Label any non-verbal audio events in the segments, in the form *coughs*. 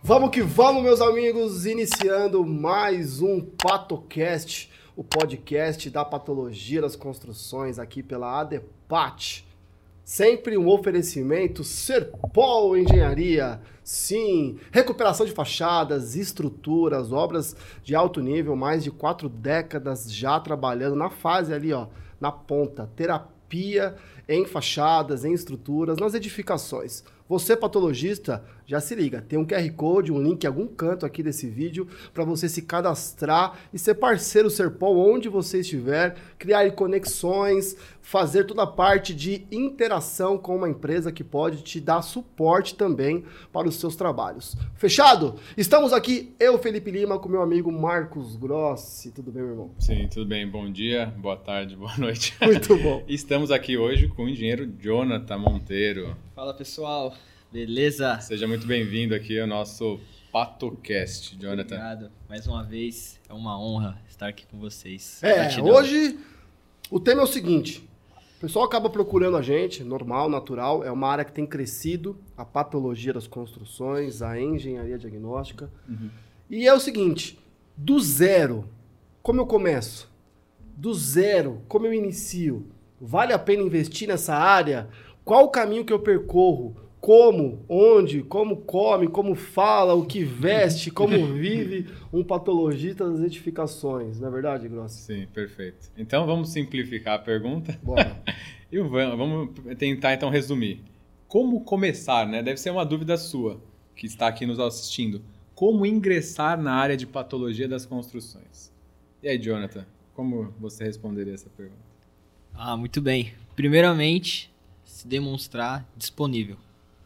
Vamos que vamos, meus amigos, iniciando mais um PatoCast, o podcast da patologia das construções aqui pela ADEPAT. Sempre um oferecimento Serpol Engenharia. Sim, recuperação de fachadas, estruturas, obras de alto nível, mais de quatro décadas já trabalhando na fase ali, ó, na ponta, terapia em fachadas, em estruturas, nas edificações. Você, patologista, já se liga, tem um QR Code, um link em algum canto aqui desse vídeo para você se cadastrar e ser parceiro Serpol onde você estiver, criar conexões, fazer toda a parte de interação com uma empresa que pode te dar suporte também para os seus trabalhos. Fechado? Estamos aqui, eu, Felipe Lima, com meu amigo Marcos Grossi. Tudo bem, meu irmão? Sim, tudo bem. Bom dia, boa tarde, boa noite. Muito bom. *laughs* Estamos aqui hoje com o engenheiro Jonathan Monteiro. Fala pessoal, beleza? Seja muito bem-vindo aqui ao nosso PatoCast, Jonathan. Obrigado. Mais uma vez, é uma honra estar aqui com vocês. É, Gratidão. hoje o tema é o seguinte: o pessoal acaba procurando a gente, normal, natural, é uma área que tem crescido, a patologia das construções, a engenharia diagnóstica. E é o seguinte: do zero, como eu começo? Do zero, como eu inicio? Vale a pena investir nessa área? Qual o caminho que eu percorro? Como, onde, como come, como fala, o que veste, como *laughs* vive um patologista das edificações, não é verdade, Grossi? Sim, perfeito. Então vamos simplificar a pergunta Bora. *laughs* e va- vamos tentar então resumir. Como começar, né? Deve ser uma dúvida sua que está aqui nos assistindo. Como ingressar na área de patologia das construções? E aí, Jonathan, como você responderia essa pergunta? Ah, muito bem. Primeiramente, se demonstrar disponível.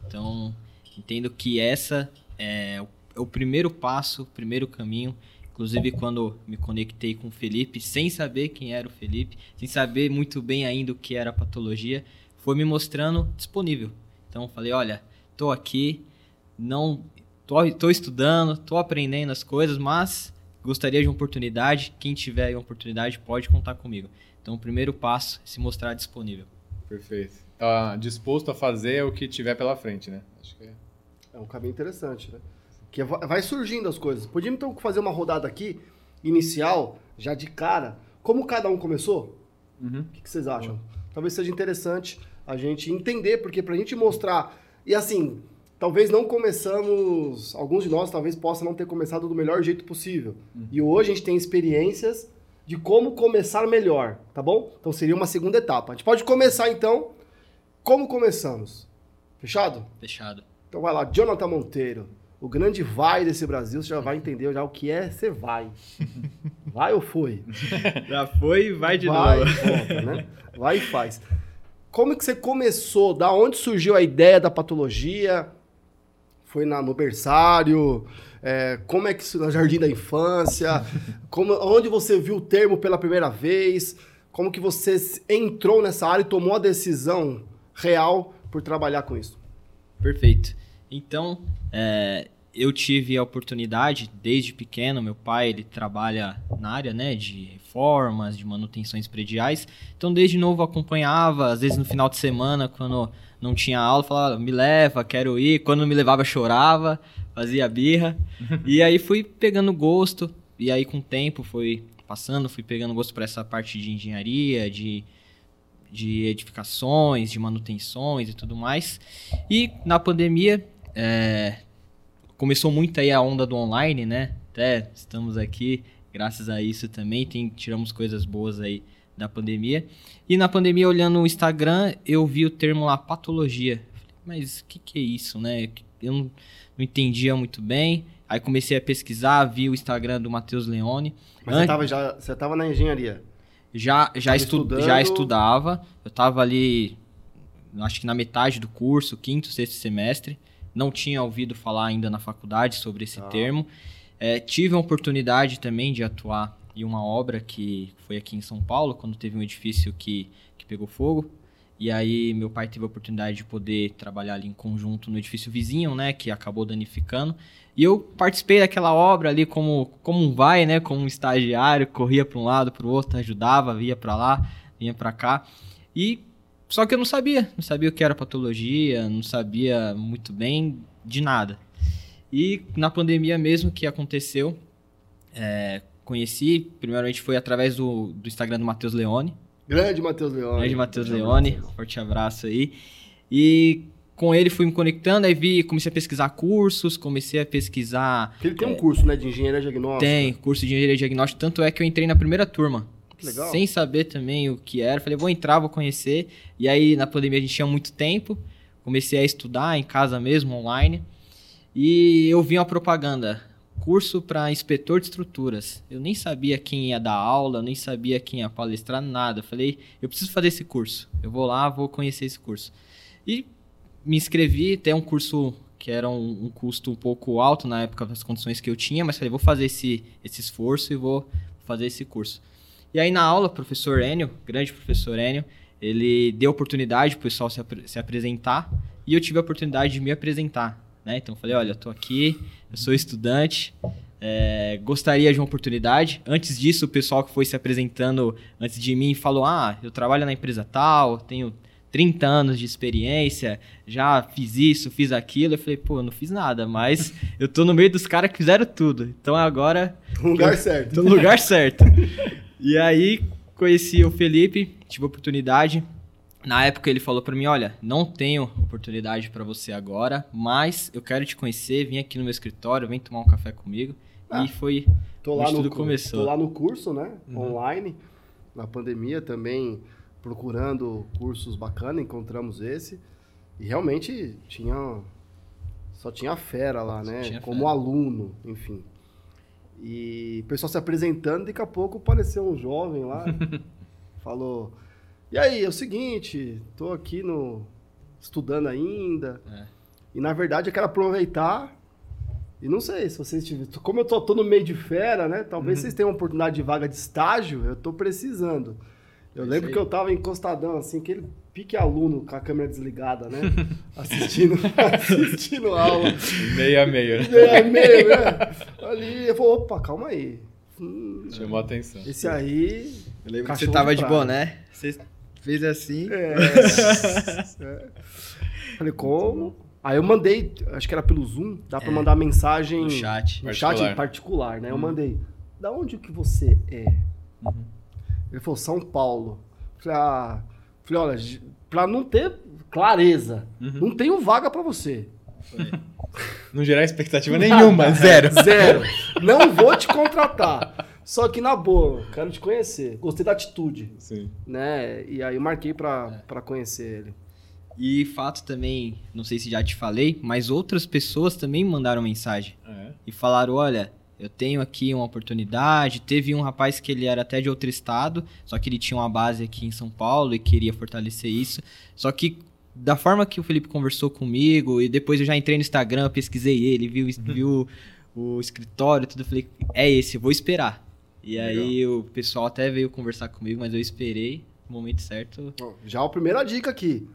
Então, entendo que essa é o, é o primeiro passo, o primeiro caminho. Inclusive, quando me conectei com o Felipe, sem saber quem era o Felipe, sem saber muito bem ainda o que era a patologia, foi me mostrando disponível. Então, falei: olha, tô aqui, não tô, tô estudando, tô aprendendo as coisas, mas gostaria de uma oportunidade. Quem tiver uma oportunidade pode contar comigo. Então, o primeiro passo é se mostrar disponível. Perfeito. Tá disposto a fazer o que tiver pela frente, né? Acho que é. É um caminho interessante, né? Que va- vai surgindo as coisas. Podíamos então fazer uma rodada aqui, inicial, já de cara. Como cada um começou? Uhum. O que, vocês acham? Talvez seja interessante a gente entender, porque pra gente mostrar. E assim, talvez não começamos. Alguns de nós talvez possam não ter começado do melhor jeito possível. E hoje a gente tem experiências de como começar melhor, tá bom? Então seria uma segunda etapa. A gente pode começar então. Como começamos? Fechado? Fechado. Então vai lá, Jonathan Monteiro, o grande vai desse Brasil, você já vai entender já o que é ser vai. *laughs* Vai ou foi? *laughs* Já foi, vai de vai novo. e volta, né? Vai e faz. Como que você começou? Da onde surgiu a ideia da patologia? Foi na, no berçário? É, como é que isso jardim da infância? Como, onde você viu o termo pela primeira vez? Como que você entrou nessa área e tomou a decisão real por trabalhar com isso? Perfeito. Então, é, eu tive a oportunidade desde pequeno. Meu pai ele trabalha na área né, de reformas, de manutenções prediais. Então, desde novo acompanhava. Às vezes no final de semana, quando não tinha aula, falava: me leva, quero ir. Quando me levava, chorava, fazia birra. *laughs* e aí fui pegando gosto. E aí, com o tempo, foi passando, fui pegando gosto para essa parte de engenharia, de de edificações, de manutenções e tudo mais. E na pandemia, é, começou muito aí a onda do online, né? Até estamos aqui, graças a isso também, tem, tiramos coisas boas aí da pandemia. E na pandemia, olhando o Instagram, eu vi o termo lá, patologia. Falei, mas o que, que é isso, né? Eu não, não entendia muito bem. Aí comecei a pesquisar, vi o Instagram do Matheus Leone. Mas você An- estava já, você tava na engenharia. já, já, Tava estu já estudava. Eu estava ali, acho que na metade do curso, quinto, sexto semestre. Não tinha ouvido falar ainda na faculdade sobre esse Tá. termo. É, tive a oportunidade também de atuar em uma obra que foi aqui em São Paulo, quando teve um edifício que, que pegou fogo. E aí meu pai teve a oportunidade de poder trabalhar ali em conjunto no edifício vizinho, né, que acabou danificando. E eu participei daquela obra ali como como um vai, né, como um estagiário, corria para um lado, para o outro, ajudava, via para lá, vinha para cá. E só que eu não sabia, não sabia o que era patologia, não sabia muito bem de nada. E na pandemia mesmo que aconteceu, é, conheci, primeiramente foi através do, do Instagram do Matheus Leone. Grande Matheus Leone. Grande Matheus Leone, forte abraço aí. E com ele fui me conectando, aí vi, comecei a pesquisar cursos, comecei a pesquisar. Porque ele tem um curso, né, de engenharia diagnóstica. Tem, curso de engenharia diagnóstica, tanto é que eu entrei na primeira turma. Que legal. Sem saber também o que era. Falei, vou entrar, vou conhecer. E aí, na pandemia, a gente tinha muito tempo. Comecei a estudar em casa mesmo, online. E eu vi uma propaganda. Curso para inspetor de estruturas. Eu nem sabia quem ia dar aula, nem sabia quem ia palestrar, nada. Falei, eu preciso fazer esse curso. Eu vou lá, vou conhecer esse curso. E me inscrevi, tem um curso que era um, um, custo um pouco alto na época das condições que eu tinha, mas falei, vou fazer esse, esse esforço e vou fazer esse curso. E aí na aula, o professor Enio, grande professor Enio, ele deu oportunidade para o pessoal se, ap se apresentar e eu tive a oportunidade de me apresentar. Né? Então falei, olha, eu tô aqui, eu sou estudante, é, gostaria de uma oportunidade. Antes disso, o pessoal que foi se apresentando antes de mim falou, ah, eu trabalho na empresa tal, tenho 30 anos de experiência, já fiz isso, fiz aquilo. Eu falei, pô, eu não fiz nada, mas *laughs* eu tô no meio dos caras que fizeram tudo. Então agora. No lugar certo. Tô no lugar *laughs* certo. e aí conheci o Felipe, tive a oportunidade, na época ele falou para mim, olha, não tenho oportunidade para você agora, mas eu quero te conhecer, vem aqui no meu escritório, vem tomar um café comigo. Ah, e foi tô lá tudo no, começou. Tô lá no curso, né, uhum. online, na pandemia também procurando cursos bacanas, encontramos esse. E realmente tinha só tinha fera lá, né, como fera. aluno, enfim. E o pessoal se apresentando, daqui a pouco apareceu um jovem lá, *laughs* falou e aí, é o seguinte, tô aqui no estudando ainda. É. E na verdade eu quero aproveitar. E não sei se vocês tiverem. Como eu tô, tô no meio de fera, né? Talvez uhum. vocês tenham uma oportunidade de vaga de estágio, eu tô precisando. Eu lembro que eu tava encostadão, assim, aquele pique aluno com a câmera desligada, né? *laughs* Assistindo, assistindo aula. Meia meia, né? Meia meia, né? Ali, eu falei, opa, calma aí. Hum, Chamou a atenção. Esse aí. Eu lembro que você tava de, de boné. Você Fez assim. É. é. Falei, como? Aí eu mandei, acho que era pelo Zoom, dá pra é. mandar mensagem. No chat. No particular. chat particular, né? Hum. Eu mandei. Da onde que você é? Uhum. Ele falou, São Paulo. Falei, ah. Falei, olha, pra não ter clareza, uhum. não tenho vaga pra você. Não gerar expectativa nenhuma, zero. Zero. Não vou te contratar. Só que na boa, quero te conhecer. Gostei da atitude. Sim. Né? E aí eu marquei pra, é. Pra conhecer ele. E fato também, não sei se já te falei, mas outras pessoas também mandaram mensagem. É. E falaram: olha, eu tenho aqui uma oportunidade. Teve um rapaz que ele era até de outro estado, só que ele tinha uma base aqui em São Paulo e queria fortalecer isso. Só que da forma que o Felipe conversou comigo, e depois eu já entrei no Instagram, pesquisei ele, viu, viu o escritório, tudo, falei, é esse, vou esperar. E Legal. aí o pessoal até veio conversar comigo, mas eu esperei o momento certo. Já a primeira dica aqui.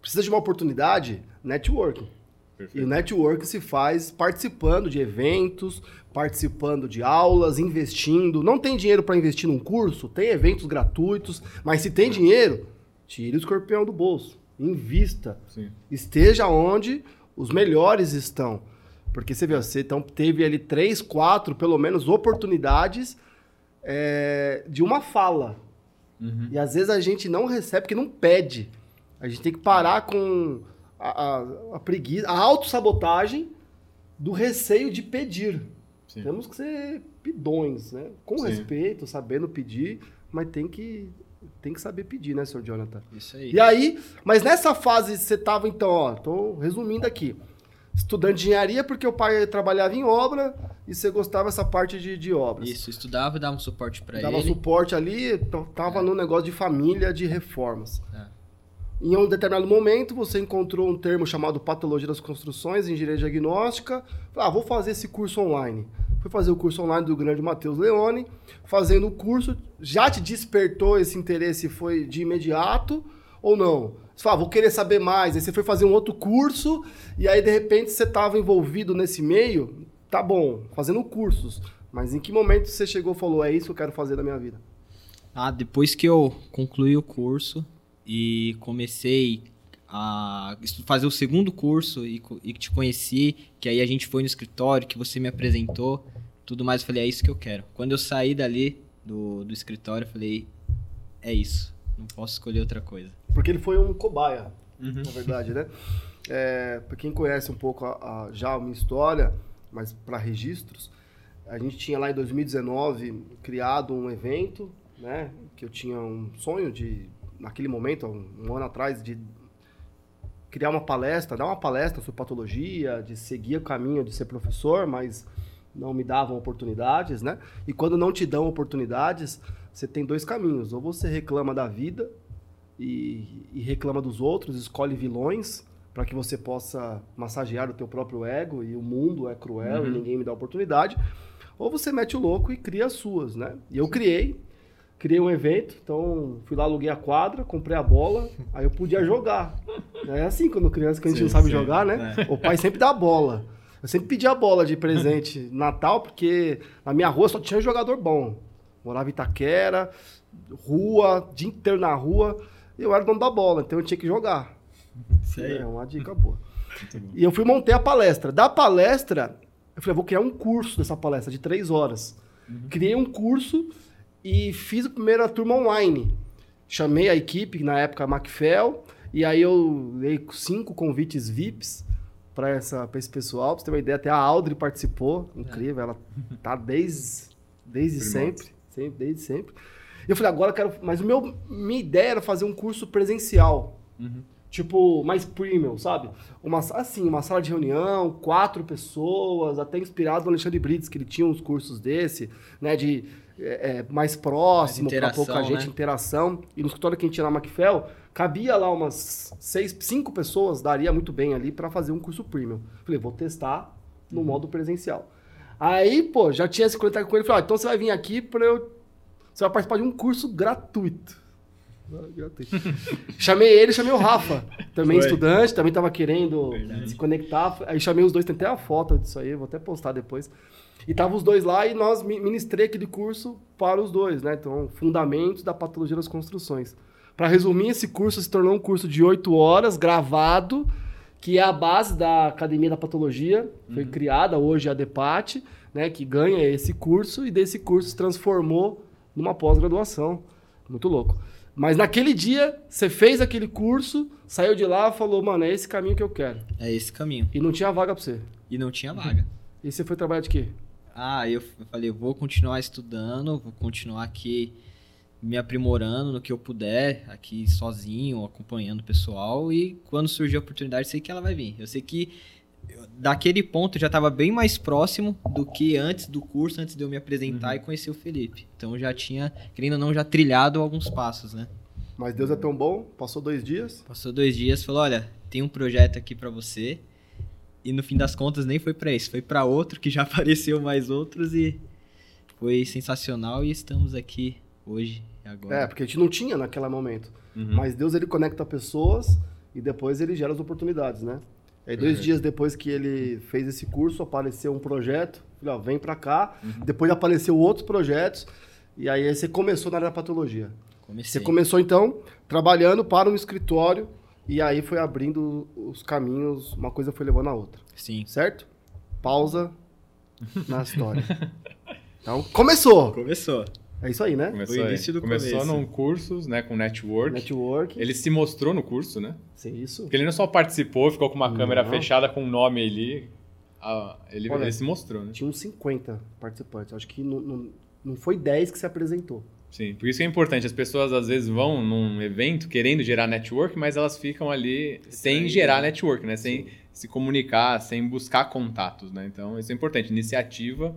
Precisa de uma oportunidade? Networking. Perfeito. E o network se faz participando de eventos, participando de aulas, investindo. Não tem dinheiro para investir num curso? Tem eventos gratuitos, mas se tem dinheiro, tire o escorpião do bolso. Invista. Sim. Esteja onde os melhores estão. Porque você viu, você então, teve ali três, quatro, pelo menos, oportunidades é, de uma fala. Uhum. E às vezes a gente não recebe porque não pede. A gente tem que parar com a, a, a preguiça, a autossabotagem do receio de pedir. Sim. Temos que ser pidões, né? Com Sim. respeito, sabendo pedir, mas tem que tem que saber pedir, né, senhor Jonathan? Isso aí. E aí, mas nessa fase você tava então, ó, tô resumindo aqui estudante de engenharia porque o pai trabalhava em obra e você gostava dessa parte de, de obras. Isso, estudava e dava um suporte para ele. Dava suporte ali, tava é. no negócio de família, de reformas. É. Em um determinado momento, você encontrou um termo chamado Patologia das Construções, Engenharia Diagnóstica. Ah, vou fazer esse curso online. Fui fazer o curso online do grande Matheus Leone. Fazendo o curso, já te despertou esse interesse, foi de imediato? Ou não? Você fala, ah, vou querer saber mais. Aí você foi fazer um outro curso e aí de repente você estava envolvido nesse meio. Tá bom, fazendo cursos. Mas em que momento você chegou e falou, é isso que eu quero fazer da minha vida? Ah, depois que eu concluí o curso e comecei a fazer o segundo curso e, e te conheci, que aí a gente foi no escritório, que você me apresentou, tudo mais, eu falei, é isso que eu quero. Quando eu saí dali do, do escritório, eu falei, é isso, não posso escolher outra coisa. Porque ele foi um cobaia, uhum. na verdade, né? É, para quem conhece um pouco a, a, já a minha história, mas para registros, a gente tinha lá em 2019 criado um evento, né? Que eu tinha um sonho de, naquele momento, um, um ano atrás, de criar uma palestra, dar uma palestra sobre patologia, de seguir o caminho de ser professor, mas não me davam oportunidades, né? E quando não te dão oportunidades, você tem dois caminhos. Ou você reclama da vida e, e reclama dos outros, escolhe vilões para que você possa massagear o teu próprio ego e o mundo é cruel uhum. e ninguém me dá oportunidade. Ou você mete o louco e cria as suas, né? E eu criei, criei um evento, então fui lá, aluguei a quadra, comprei a bola, aí eu podia jogar. *laughs* É assim quando criança que a gente sim, não sabe sim, jogar, né? É. O pai sempre dá a bola. Eu sempre pedi a bola de presente *laughs* Natal, porque na minha rua só tinha jogador bom. Morava em Itaquera, rua, dia inteiro na rua. Eu era dono da bola, então eu tinha que jogar. *laughs* Sei. É uma dica boa. E eu fui montei a palestra. Da palestra, eu falei, vou criar um curso dessa palestra de três horas. Uhum. Criei um curso e fiz a primeira turma online. Chamei a equipe, na época, a Macfell, e aí eu dei cinco convites VIPs para esse pessoal. Pra você ter uma ideia, até a Audrey participou. Incrível, é. ela tá desde, desde sempre, sempre. Desde sempre. E eu falei, agora eu quero. Mas o meu, minha ideia era fazer um curso presencial. Uhum. Tipo, mais premium, sabe? Uma, assim, uma sala de reunião, quatro pessoas, até inspirado no Alexandre Brits, que ele tinha uns cursos desse, né? De é, é mais próximo, para pouca gente, né? interação. E no escritório que a gente tinha na Macfell, cabia lá umas seis, cinco pessoas, daria muito bem ali para fazer um curso premium. Falei, vou testar no uhum. modo presencial. Aí, pô, já tinha se conectado com ele, falei, ah, então você vai vir aqui para eu... Você vai participar de um curso gratuito. *laughs* chamei ele, chamei o Rafa, também Foi. estudante, também estava querendo Verdade. se conectar. Aí chamei os dois, tem até a foto disso aí, vou até postar depois. E tava os dois lá e nós ministrei aquele curso para os dois, né? Então, Fundamentos da Patologia das Construções. Para resumir, esse curso se tornou um curso de oito horas, gravado, que é a base da Academia da Patologia. Foi uhum. criada hoje a DEPAT, né? Que ganha esse curso e desse curso se transformou numa pós-graduação. Muito louco. Mas naquele dia, você fez aquele curso, saiu de lá e falou, mano, é esse caminho que eu quero. É esse caminho. E não tinha vaga pra você. E não tinha vaga. E você foi trabalhar de quê? Ah, eu falei, vou continuar estudando, vou continuar aqui me aprimorando no que eu puder, aqui sozinho, acompanhando o pessoal. E quando surgir a oportunidade, sei que ela vai vir. Eu sei que daquele ponto já estava bem mais próximo do que antes do curso, antes de eu me apresentar uhum. e conhecer o Felipe. Então já tinha, querendo ou não, já trilhado alguns passos, né? Mas Deus é tão bom, passou dois dias? Passou dois dias, falou, olha, tem um projeto aqui para você. E no fim das contas nem foi para esse, foi para outro que já *laughs* apareceu mais outros e foi sensacional e estamos aqui hoje agora. É, porque a gente não tinha naquele momento. Uhum. Mas Deus ele conecta pessoas e depois ele gera as oportunidades, né? Aí dois dias depois que ele fez esse curso, apareceu um projeto, falei, ó, vem para cá. Uhum. Depois apareceu outros projetos e aí você começou na área da patologia. Comecei. Você começou então trabalhando para um escritório e aí foi abrindo os caminhos, uma coisa foi levando a outra. Sim. Certo? Pausa *laughs* na história. Então, começou. Começou. É isso aí, né? Começou, o início do Começou num curso, né, com network. Network. Ele se mostrou no curso, né? Sim, isso. Porque ele não só participou, ficou com uma não. câmera fechada com um nome ali. Ah, ele, Olha, ele se mostrou, né? Tinha uns 50 participantes. Acho que não, não, não foi 10 que se apresentou. Sim, por isso que é importante. As pessoas às vezes vão num evento querendo gerar network, mas elas ficam ali sem gerar network, né? Sem Sim. se comunicar, sem buscar contatos, né? Então, isso é importante. Iniciativa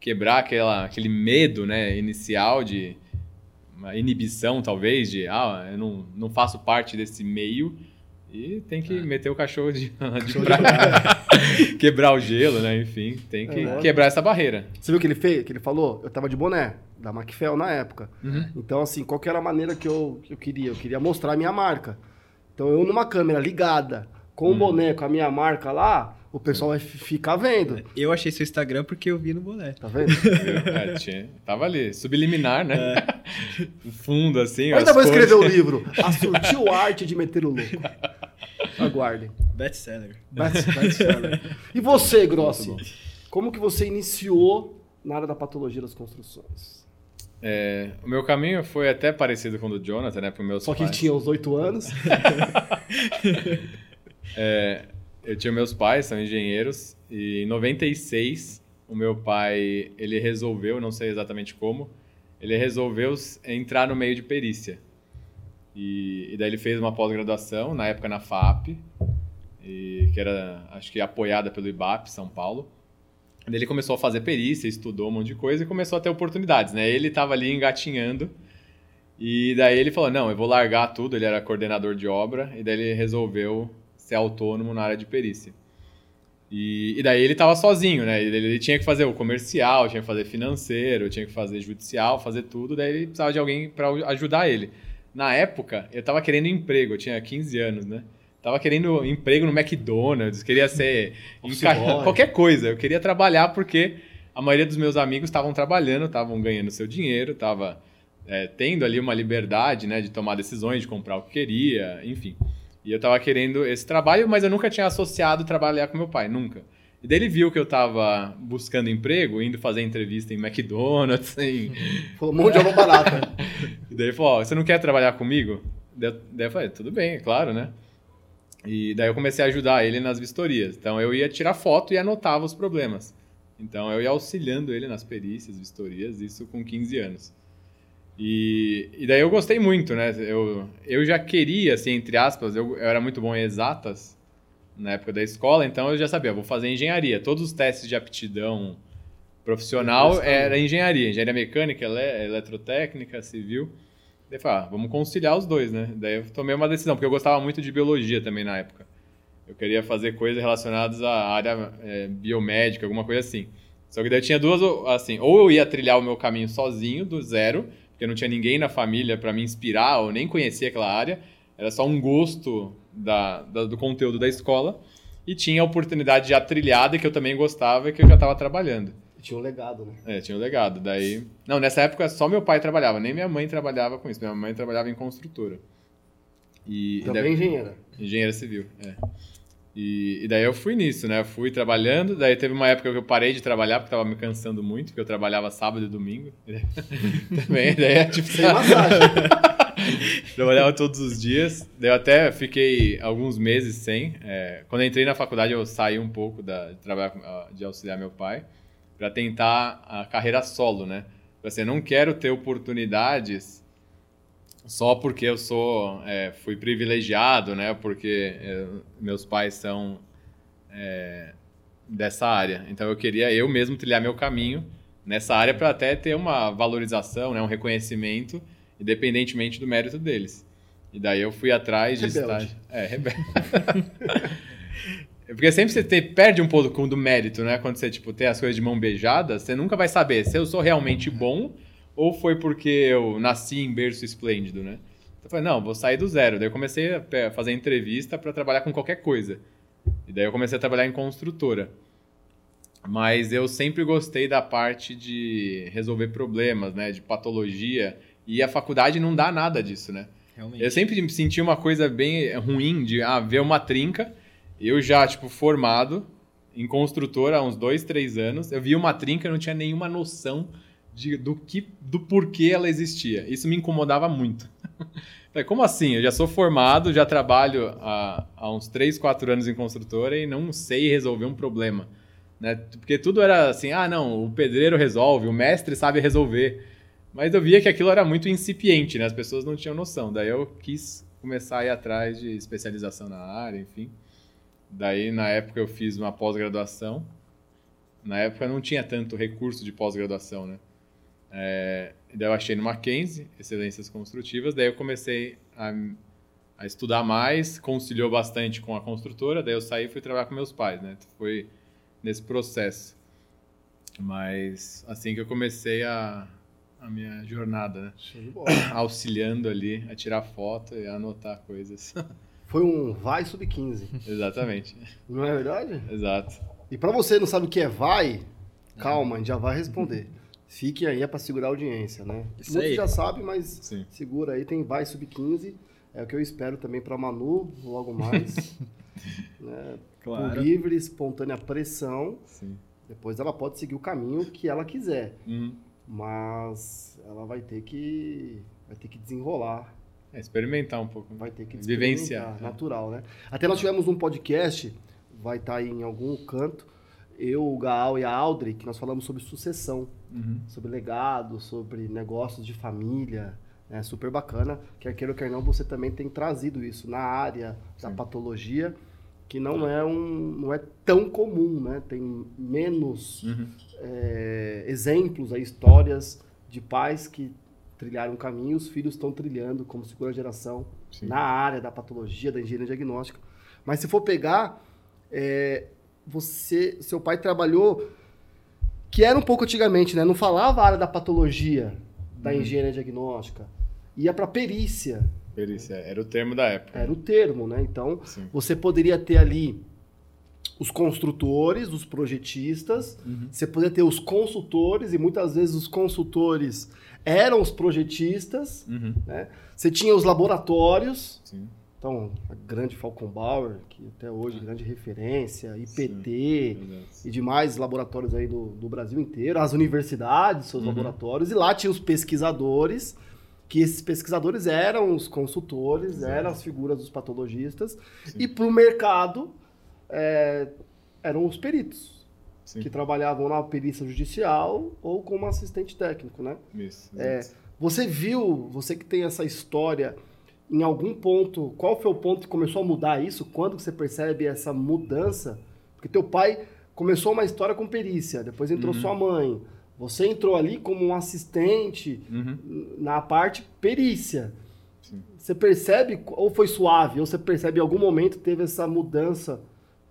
quebrar aquela, aquele medo né, inicial de uma inibição, talvez, de ah, eu não, não faço parte desse meio. E tem que é. meter o cachorro de, *laughs* de praia. *laughs* Quebrar o gelo, né? Enfim, tem que É. quebrar essa barreira. Você viu o que ele fez? Que ele falou? Eu tava de boné, da Macfell na época. Uhum. Então, assim, qual que era a maneira que eu, que eu queria? Eu queria mostrar a minha marca. Então, eu numa câmera ligada, com o boné, com a minha marca lá, o pessoal vai fi- ficar vendo. Eu achei seu Instagram porque eu vi no boné. Tá vendo? *laughs* É, tinha- tava ali, subliminar, né? *laughs* Fundo, assim. Ainda vou escrever o livro. *laughs* A sutil arte de meter o louco. Aguardem. Best seller. Best- best-seller. E você, Grossi? Como que você iniciou na área da patologia das construções? É, o meu caminho foi até parecido com o do Jonathan, né? Para meus Só que pais. tinha uns oito anos. É, eu tinha meus pais, são engenheiros, e em 96 o meu pai, ele resolveu, não sei exatamente como, ele resolveu entrar no meio de perícia. E, e daí ele fez uma pós-graduação, na época na FAP, e, que era, acho que apoiada pelo IBAP, São Paulo. Daí ele começou a fazer perícia, estudou um monte de coisa e começou a ter oportunidades, né? Ele estava ali engatinhando, e daí ele falou, não, eu vou largar tudo, ele era coordenador de obra, e daí ele resolveu ser autônomo na área de perícia. E, e daí ele estava sozinho, né? Ele, ele tinha que fazer o comercial, tinha que fazer financeiro, tinha que fazer judicial, fazer tudo, daí ele precisava de alguém para ajudar ele. Na época, eu tava querendo emprego, eu tinha 15 anos, né? Tava querendo emprego no McDonald's, queria ser *laughs* qualquer coisa. Eu queria trabalhar porque a maioria dos meus amigos estavam trabalhando, estavam ganhando seu dinheiro, tava é, tendo ali uma liberdade, né, de tomar decisões, de comprar o que queria, enfim. E eu tava querendo esse trabalho, mas eu nunca tinha associado trabalhar com meu pai, nunca. E daí ele viu que eu tava buscando emprego, indo fazer entrevista em McDonald's, *laughs* em... Falou um monte de alma barata. *laughs* E daí ele falou, ó, você não quer trabalhar comigo? Daí eu falei, tudo bem, é claro, né? E daí eu comecei a ajudar ele nas vistorias. Então eu ia tirar foto e anotava os problemas. Então eu ia auxiliando ele nas perícias, vistorias, isso com 15 anos. E, e daí eu gostei muito, né? Eu, eu já queria, assim, entre aspas, eu, eu era muito bom em exatas na época da escola, então eu já sabia, vou fazer engenharia. Todos os testes de aptidão profissional era engenharia. Engenharia mecânica, ele- eletrotécnica, civil. Daí eu falei, ah, vamos conciliar os dois, né? Daí eu tomei uma decisão, porque eu gostava muito de biologia também na época. Eu queria fazer coisas relacionadas à área é, biomédica, alguma coisa assim. Só que daí eu tinha duas, assim, ou eu ia trilhar o meu caminho sozinho, do zero, porque não tinha ninguém na família para me inspirar, ou nem conhecia aquela área, era só um gosto da, da- do conteúdo da escola, e tinha a oportunidade já trilhada, que eu também gostava e que eu já estava trabalhando. Tinha um legado, né? É, tinha o legado. Daí. Não, nessa época só meu pai trabalhava, nem minha mãe trabalhava com isso. Minha mãe trabalhava em construtora. E, e Também daí- engenheira. engenheira civil, é. E, e daí eu fui nisso, né? Fui trabalhando, daí teve uma época que eu parei de trabalhar porque tava me cansando muito, porque eu trabalhava sábado e domingo. *laughs* Também, daí é tipo. Sem massagem. *laughs* Trabalhava todos os dias. Daí eu até fiquei alguns meses sem. É, quando eu entrei na faculdade, eu saí um pouco da, de trabalhar, ah, de auxiliar meu pai, para tentar a carreira solo, né? Assim, eu não quero ter oportunidades só porque eu sou é, fui privilegiado, né? Porque é, meus pais são é, dessa área. Então eu queria eu mesmo trilhar meu caminho nessa área para até ter uma valorização, né? Um reconhecimento independentemente do mérito deles. E daí eu fui atrás de Rebelde. estágio. É, rebelde. *laughs* Porque sempre você te- perde um pouco do mérito, né? Quando você tipo, tem as coisas de mão beijada, você nunca vai saber se eu sou realmente bom ou foi porque eu nasci em berço esplêndido, né? Então eu falei, não, vou sair do zero. Daí eu comecei a fazer entrevista para trabalhar com qualquer coisa. E daí eu comecei a trabalhar em construtora. Mas eu sempre gostei da parte de resolver problemas, né? De patologia. E a faculdade não dá nada disso, né? Realmente. Eu sempre senti uma coisa bem ruim de ah, ver uma trinca. Eu já, tipo, formado em construtora há uns dois, três anos. Eu vi uma trinca e não tinha nenhuma noção de, do, que, do porquê ela existia. Isso me incomodava muito. *laughs* Como assim? Eu já sou formado, já trabalho há, há uns três, quatro anos em construtora e não sei resolver um problema. Né? Porque tudo era assim, ah, não, o pedreiro resolve, o mestre sabe resolver. Mas eu via que aquilo era muito incipiente, né? As pessoas não tinham noção. Daí eu quis começar a ir atrás de especialização na área, enfim. Daí, na época, eu fiz uma pós-graduação. Na época, não tinha tanto recurso de pós-graduação, né? É, daí eu achei no Mackenzie, Excelências Construtivas. Daí eu comecei a, a estudar mais, conciliou bastante com a construtora, daí eu saí e fui trabalhar com meus pais, né? Foi nesse processo. Mas assim que eu comecei a, a minha jornada, né? *coughs* Auxiliando ali a tirar foto e a anotar coisas. *laughs* Foi um vai sub-15. Exatamente. Não é verdade? Exato. E para você não sabe o que é vai, calma, a gente já vai responder. Fique aí é para segurar a audiência, né? Isso Muitos aí. já sabem, mas Sim. segura aí, tem vai sub-15. É o que eu espero também para Manu, logo mais. *laughs* né? Por livre, espontânea pressão. Sim. Depois ela pode seguir o caminho que ela quiser. Uhum. Mas ela vai ter que vai ter que desenrolar, É, experimentar um pouco. vai ter que Vivenciar, experimentar, é. natural, né? Até nós tivemos um podcast, vai estar aí em algum canto, eu, o Gaal e a Audrey, que nós falamos sobre sucessão, Uhum. sobre legado, sobre negócios de família, né? Super bacana. Quer queira ou quer não, você também tem trazido isso na área da Sim. patologia, que não é um não é tão comum, né? Tem menos Uhum. é, exemplos, aí, histórias de pais que trilharam um caminho, os filhos estão trilhando como segunda geração Sim. na área da patologia, da engenharia diagnóstica. Mas se for pegar, é, você, seu pai trabalhou, que era um pouco antigamente, né? Não falava a área da patologia, da Uhum. engenharia diagnóstica, ia para perícia, Perícia, era o termo da época. era o termo, né? Então, Sim. você poderia ter ali os construtores, os projetistas, Uhum. você poderia ter os consultores, e muitas vezes os consultores eram os projetistas, Uhum. você tinha os laboratórios, Sim. Então, a grande Falcon Bauer, que até hoje é grande referência, IPT Exato. e demais laboratórios aí do, do Brasil inteiro, as universidades, seus Uhum. laboratórios, e lá tinha os pesquisadores, que esses pesquisadores eram os consultores, Exato. eram as figuras dos patologistas, Sim. e para o mercado é, eram os peritos, Sim. que trabalhavam na perícia judicial ou como assistente técnico, né? Isso. É. Você viu, você que tem essa história, em algum ponto, qual foi o ponto que começou a mudar isso? Quando você percebe essa mudança? Porque teu pai começou uma história com perícia, depois entrou Uhum. sua mãe. Você entrou ali como um assistente Uhum. na parte perícia. Sim. Você percebe, ou foi suave, ou você percebe em algum momento teve essa mudança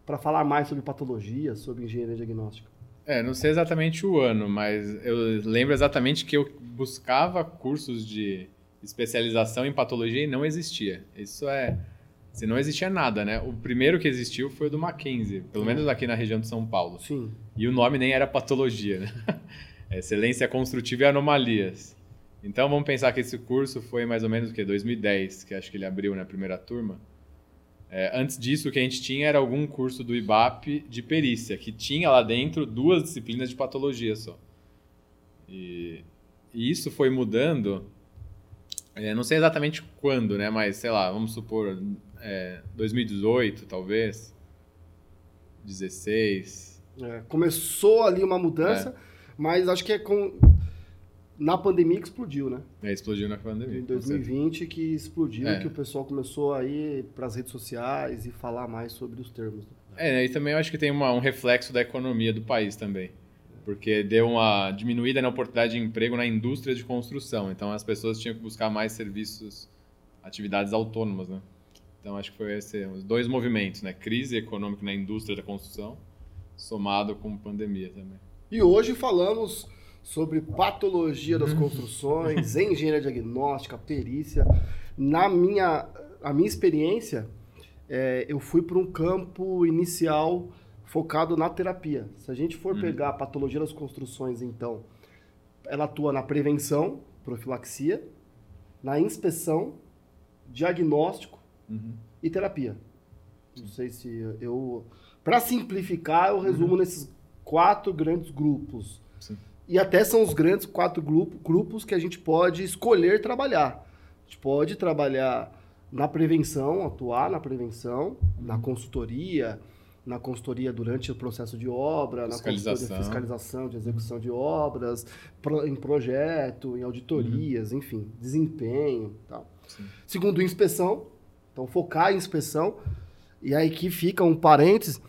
para falar mais sobre patologia, sobre engenharia diagnóstica? É, não sei exatamente o ano, mas eu lembro exatamente que eu buscava cursos de especialização em patologia e não existia. Isso é. Se não existia nada, né? O primeiro que existiu foi o do Mackenzie, pelo menos aqui na região de São Paulo. Sim. E o nome nem era patologia, né? *laughs* Excelência construtiva e anomalias. Então vamos pensar que esse curso foi mais ou menos o quê? 2010, que acho que ele abriu na primeira turma. É, antes disso, o que a gente tinha era algum curso do IBAP de perícia, que tinha lá dentro duas disciplinas de patologia só. E, e isso foi mudando, é, não sei exatamente quando, né? Mas sei lá, vamos supor, é, 2018 talvez, 16. É, começou ali uma mudança, É. mas acho que é com na pandemia que explodiu, né? É, explodiu na pandemia. Em com certeza. 2020 que explodiu, É. que o pessoal começou a ir para as redes sociais e falar mais sobre os termos. né? É, né, e também eu acho que tem uma- um reflexo da economia do país também. Porque deu uma diminuída na oportunidade de emprego na indústria de construção. Então as pessoas tinham que buscar mais serviços, atividades autônomas, né? Então acho que foi esse, os dois movimentos, né? Crise econômica na indústria da construção, somado com pandemia também. E hoje falamos sobre patologia das construções, *laughs* engenharia diagnóstica, perícia. Na minha, a minha experiência, é, eu fui para um campo inicial focado na terapia. Se a gente for Uhum. pegar a patologia das construções, então, ela atua na prevenção, profilaxia, na inspeção, diagnóstico Uhum. e terapia. Não sei se eu. Para simplificar, eu resumo nesses quatro grandes grupos. Sim. E até são os grandes quatro grupo, grupos que a gente pode escolher trabalhar. A gente pode trabalhar na prevenção, atuar na prevenção, na consultoria, na consultoria durante o processo de obra, na consultoria Fiscalização. de fiscalização, de execução de obras, pro- em projeto, em auditorias, enfim, desempenho, tal. Sim. Segundo, inspeção. Então, focar em inspeção. E aí que fica um parênteses.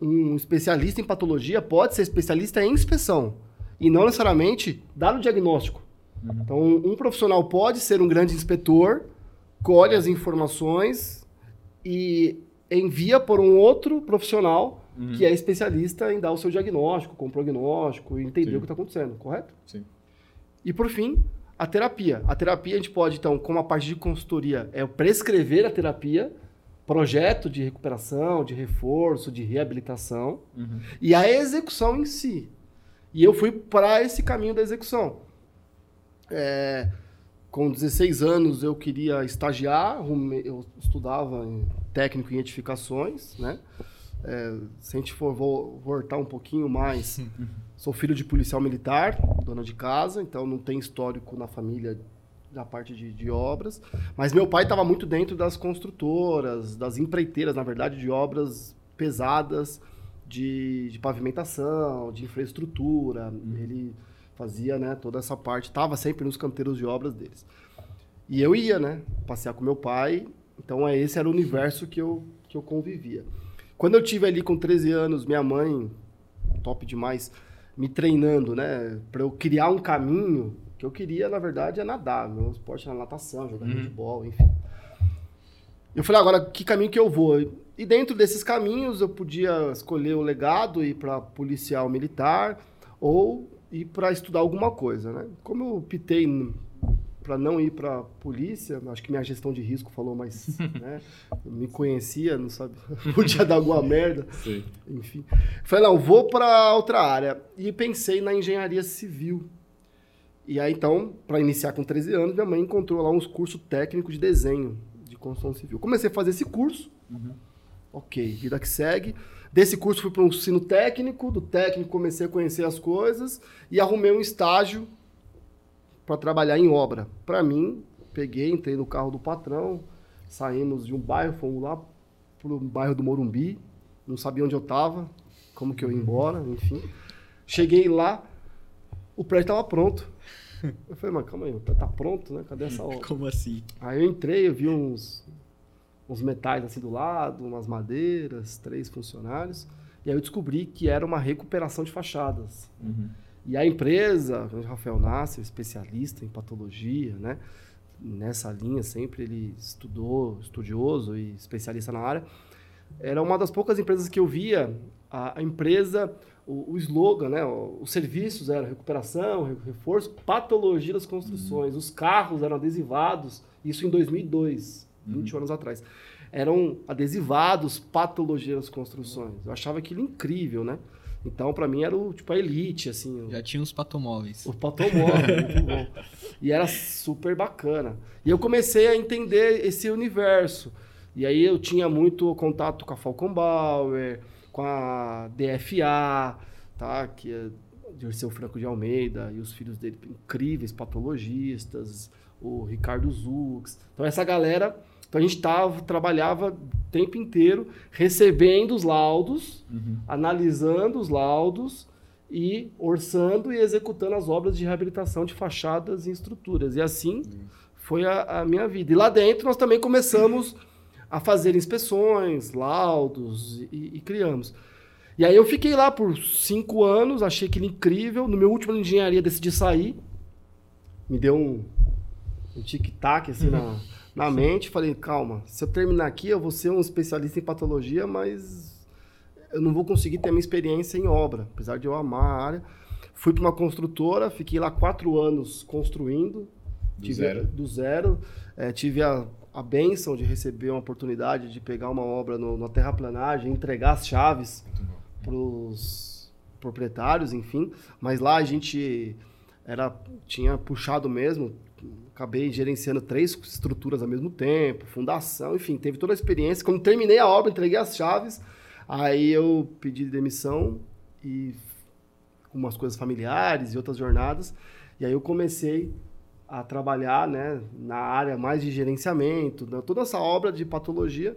Um especialista em patologia pode ser especialista em inspeção. E não necessariamente dar o diagnóstico. Uhum. Então, um profissional pode ser um grande inspetor, colhe as informações e envia por um outro profissional Uhum. que é especialista em dar o seu diagnóstico, com prognóstico e entender Sim. o que está acontecendo, correto? Sim. E por fim, a terapia. A terapia a gente pode, então, como a parte de consultoria, é prescrever a terapia, projeto de recuperação, de reforço, de reabilitação, Uhum. e a execução em si. E eu fui para esse caminho da execução. É, com 16 anos eu queria estagiar, eu estudava em técnico em edificações, né? É, se a gente for vo- voltar um pouquinho mais, *laughs* sou filho de policial militar, dona de casa, então não tem histórico na família da parte de, de obras. Mas meu pai estava muito dentro das construtoras, das empreiteiras, na verdade, de obras pesadas de, de pavimentação, de infraestrutura. Ele fazia né, toda essa parte, estava sempre nos canteiros de obras deles. E eu ia, né, passear com meu pai, então é, esse era o universo que eu, que eu convivia. Quando eu tive ali com 13 anos, minha mãe, top demais, me treinando, né, para eu criar um caminho que eu queria, na verdade, é nadar. Meu esporte era natação, jogar Uhum. handball, enfim. Eu falei, agora, que caminho que eu vou? E dentro desses caminhos, eu podia escolher o legado, ir para policial militar ou ir para estudar alguma coisa, né? Como eu optei para não ir para polícia, acho que minha gestão de risco falou, mas *laughs* né, me conhecia, não sabe, *laughs* podia dar alguma merda, Sim. enfim. Falei, não, vou para outra área. E pensei na engenharia civil. E aí, então, para iniciar com 13 anos, minha mãe encontrou lá uns cursos técnicos de desenho de construção civil. Comecei a fazer esse curso. Ok, vida que segue. Desse curso fui para um ensino técnico, do técnico comecei a conhecer as coisas e arrumei um estágio para trabalhar em obra. Para mim, peguei, entrei no carro do patrão, saímos de um bairro, fomos lá para o bairro do Morumbi, não sabia onde eu estava, como que eu ia embora, enfim. Cheguei lá, o prédio estava pronto. *laughs* Eu falei, mas calma aí, o prédio tá pronto, né? Cadê essa *laughs* obra? Como assim? Aí eu entrei, eu vi uns, uns metais assim do lado, umas madeiras, três funcionários. E aí eu descobri que era uma recuperação de fachadas. Uhum. E a empresa, o Rafael Nasser, especialista em patologia, né? Nessa linha sempre ele estudou, estudioso e especialista na área. Era uma das poucas empresas que eu via a, a empresa, o, o slogan, né? Os serviços eram recuperação, re- reforço, patologia das construções. Os carros eram adesivados, isso em 2002, 20 anos atrás. Eram adesivados patologia das construções. Eu achava aquilo incrível, né? Então, para mim, era o, tipo a elite, assim. o- Já tinha uns patomóveis. o patomóvel, *laughs* muito bom. E era super bacana. E eu comecei a entender esse universo. E aí eu tinha muito contato com a Falcon Bauer, com a DFA, tá? que é Dirceu Franco de Almeida e os filhos dele, incríveis patologistas, o Ricardo Zux. Então essa galera, então a gente tava, trabalhava o tempo inteiro recebendo os laudos, Uhum. analisando os laudos e orçando e executando as obras de reabilitação de fachadas e estruturas. E assim foi a, a minha vida. E lá dentro nós também começamos a fazer inspeções, laudos e, e criamos. E aí eu fiquei lá por cinco anos, achei aquilo incrível. No meu último ano de engenharia decidi sair. Me deu um, um tic-tac assim na, *laughs* na mente. Falei, calma, se eu terminar aqui eu vou ser um especialista em patologia, mas eu não vou conseguir ter minha experiência em obra, apesar de eu amar a área. Fui para uma construtora, fiquei lá quatro anos construindo. Do tive, zero. Do zero. É, tive a, a benção de receber uma oportunidade de pegar uma obra no, na terraplanagem, entregar as chaves para os proprietários, enfim. Mas lá a gente era tinha puxado mesmo. Acabei gerenciando três estruturas ao mesmo tempo, fundação, enfim, teve toda a experiência. Quando terminei a obra, entreguei as chaves, aí eu pedi demissão e umas coisas familiares e outras jornadas. E aí eu comecei a trabalhar né, na área mais de gerenciamento, né, toda essa obra de patologia.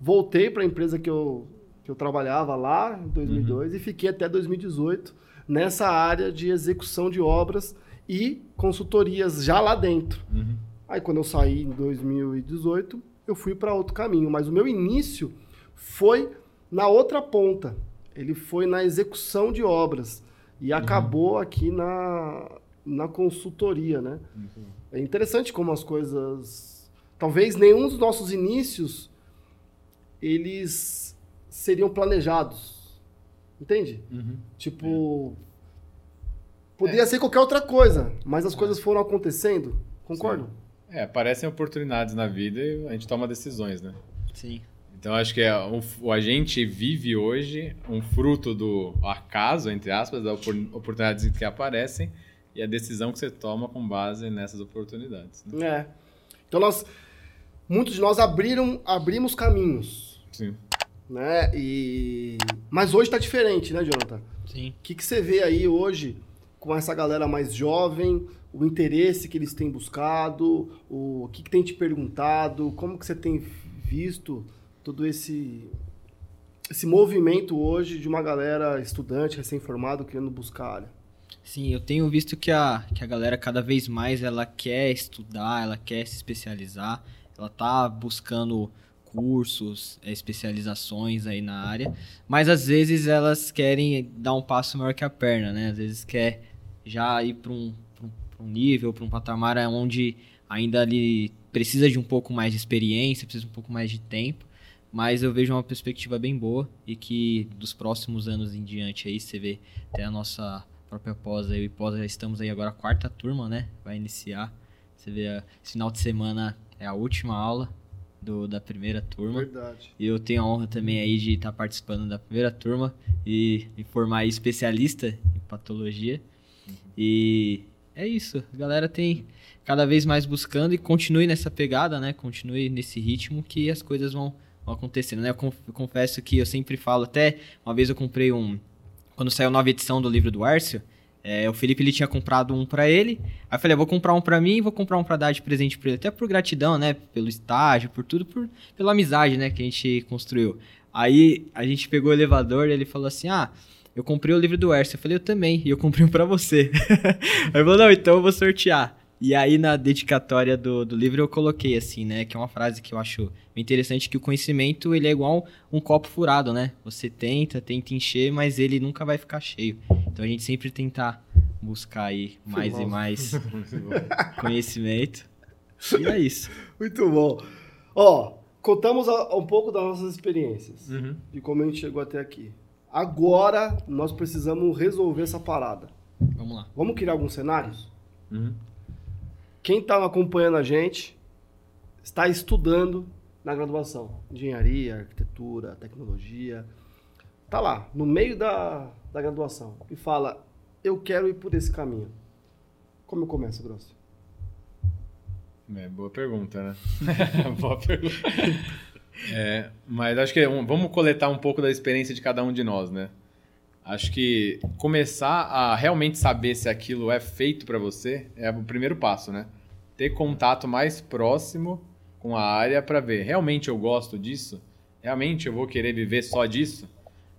Voltei para a empresa que eu, que eu trabalhava lá em 2002 e fiquei até 2018 nessa área de execução de obras e consultorias já lá dentro. Uhum. Aí quando eu saí em 2018, eu fui para outro caminho, mas o meu início foi na outra ponta. Ele foi na execução de obras e acabou aqui na, na consultoria, né? Bom. É interessante como as coisas talvez nenhum dos nossos inícios eles seriam planejados. Entende? Uhum. Poderia ser qualquer outra coisa, mas as coisas foram acontecendo. Concordo? É, aparecem oportunidades na vida e a gente toma decisões, né? Sim. Então acho que é um, o a gente vive hoje um fruto do acaso, entre aspas, das opor- oportunidades que aparecem e a decisão que você toma com base nessas oportunidades. né? É. Então nós, muitos de nós abriram, abrimos caminhos, Sim. né? E mas hoje está diferente, né, Jonathan? Sim. O que, que você vê aí hoje com essa galera mais jovem, o interesse que eles têm buscado, o, que, que tem te perguntado, como que você tem visto todo esse esse movimento hoje de uma galera estudante, recém-formado, querendo buscar a área? Sim, eu tenho visto que a, que a galera cada vez mais ela quer estudar, ela quer se especializar, ela tá buscando cursos, eh, especializações aí na área, mas às vezes elas querem dar um passo maior que a perna, né? Às vezes quer já ir para um, um, nível, para um patamar onde ainda ali precisa de um pouco mais de experiência, precisa de um pouco mais de tempo, mas eu vejo uma perspectiva bem boa e que dos próximos anos em diante aí você vê até a nossa própria pós aí, pós já estamos aí agora a quarta turma, né? Vai iniciar. Você vê, a- esse final de semana é a última aula do, da primeira turma. Verdade. E eu tenho a honra também aí de estar participando da primeira turma e me formar especialista em patologia. E é isso, a galera tem cada vez mais buscando e continue nessa pegada, né? Continue nesse ritmo que as coisas vão, vão acontecendo, né? Eu, conf- eu confesso que eu sempre falo, até uma vez eu comprei um, quando saiu a nova edição do livro do Arcio, é, o Felipe ele tinha comprado um pra ele. Aí eu falei, eu vou comprar um pra mim e vou comprar um pra dar de presente pra ele. Até por gratidão, né? Pelo estágio, por tudo, por, pela amizade, né? Que a gente construiu. Aí a gente pegou o elevador e ele falou assim: Ah, eu comprei o livro do Ercio. Eu falei, eu também. E eu comprei um pra você. *laughs* aí ele falou, não, então eu vou sortear. E aí na dedicatória do, do livro eu coloquei assim, né? Que é uma frase que eu acho interessante, que o conhecimento ele é igual um copo furado, né? Você tenta, tenta encher, mas ele nunca vai ficar cheio. Então a gente sempre tentar buscar aí mais e mais *laughs* conhecimento. E é isso. Muito bom. Ó, contamos a- um pouco das nossas experiências, Uhum. de como a gente chegou até aqui. Agora, nós precisamos resolver essa parada. Vamos lá. Vamos criar alguns cenários? Uhum. Quem está acompanhando a gente está estudando na graduação. Engenharia, arquitetura, tecnologia. Tá lá, no meio da, da graduação. E fala, eu quero ir por esse caminho. Como eu começo, Grosso? É, boa pergunta, né? *laughs* boa pergunta. É, mas acho que um- vamos coletar um pouco da experiência de cada um de nós, né? Acho que começar a realmente saber se aquilo é feito para você é o primeiro passo, né? Ter contato mais próximo com a área para ver, realmente eu gosto disso? Realmente eu vou querer viver só disso?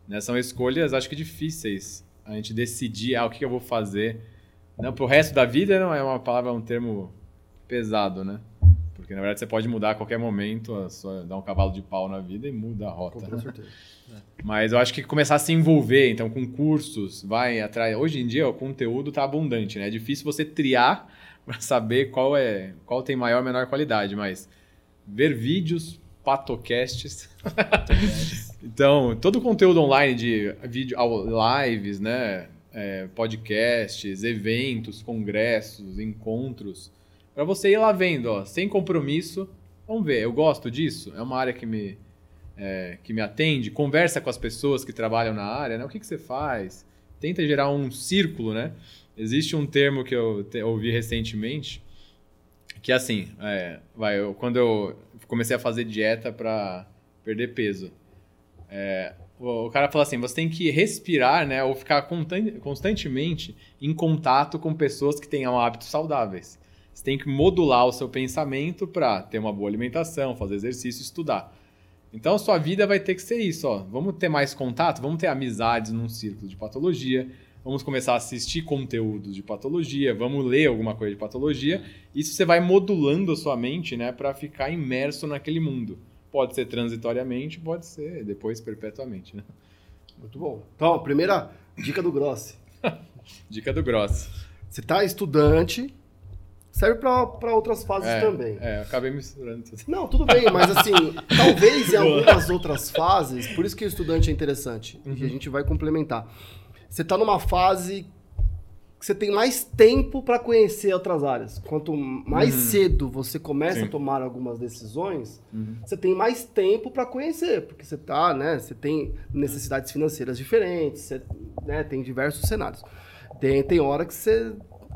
Né? São escolhas, acho que difíceis. A gente decidir ah, o que eu vou fazer. Não, pro resto da vida não é uma palavra, um termo pesado, né? Porque na verdade você pode mudar a qualquer momento, a sua, dar um cavalo de pau na vida e muda a rota. Com toda certeza. Mas eu acho que começar a se envolver, então, com cursos, vai atrás. Hoje em dia o conteúdo tá abundante, né? É difícil você triar *laughs* para saber qual é, qual tem maior ou menor qualidade, mas ver vídeos, patocasts. *laughs* então, todo o conteúdo online de vídeo, lives, né? É, podcasts, eventos, congressos, encontros, para você ir lá vendo, ó, sem compromisso. Vamos ver, eu gosto disso? É uma área que me, é, que me atende, conversa com as pessoas que trabalham na área, né? O que, que você faz? Tenta gerar um círculo, né? Existe um termo que eu te- ouvi recentemente, que é assim, é, vai, eu- quando eu comecei a fazer dieta para perder peso, é, o, o cara falou assim, você tem que respirar, né? Ou ficar constan- constantemente em contato com pessoas que tenham hábitos saudáveis. Você tem que modular o seu pensamento para ter uma boa alimentação, fazer exercício, estudar. Então, sua vida vai ter que ser isso, ó. Vamos ter mais contato, vamos ter amizades num círculo de patologia, vamos começar a assistir conteúdos de patologia, vamos ler alguma coisa de patologia. Isso você vai modulando a sua mente, né, para ficar imerso naquele mundo. Pode ser transitoriamente, pode ser depois perpetuamente, né? Muito bom. Então, primeira dica do Grossi. *laughs* Dica do Gross. Você está estudante, serve para outras fases é, também. É, acabei misturando tudo. Não, tudo bem, mas assim, *laughs* talvez em algumas outras fases, por isso que o estudante é interessante, uhum. e a gente vai complementar. Você está numa fase que você tem mais tempo para conhecer outras áreas. Quanto mais uhum. cedo você começa Sim. a tomar algumas decisões, uhum. você tem mais tempo para conhecer, porque você tá, né, você tem necessidades financeiras diferentes, você né, tem diversos cenários. Tem, tem hora que você,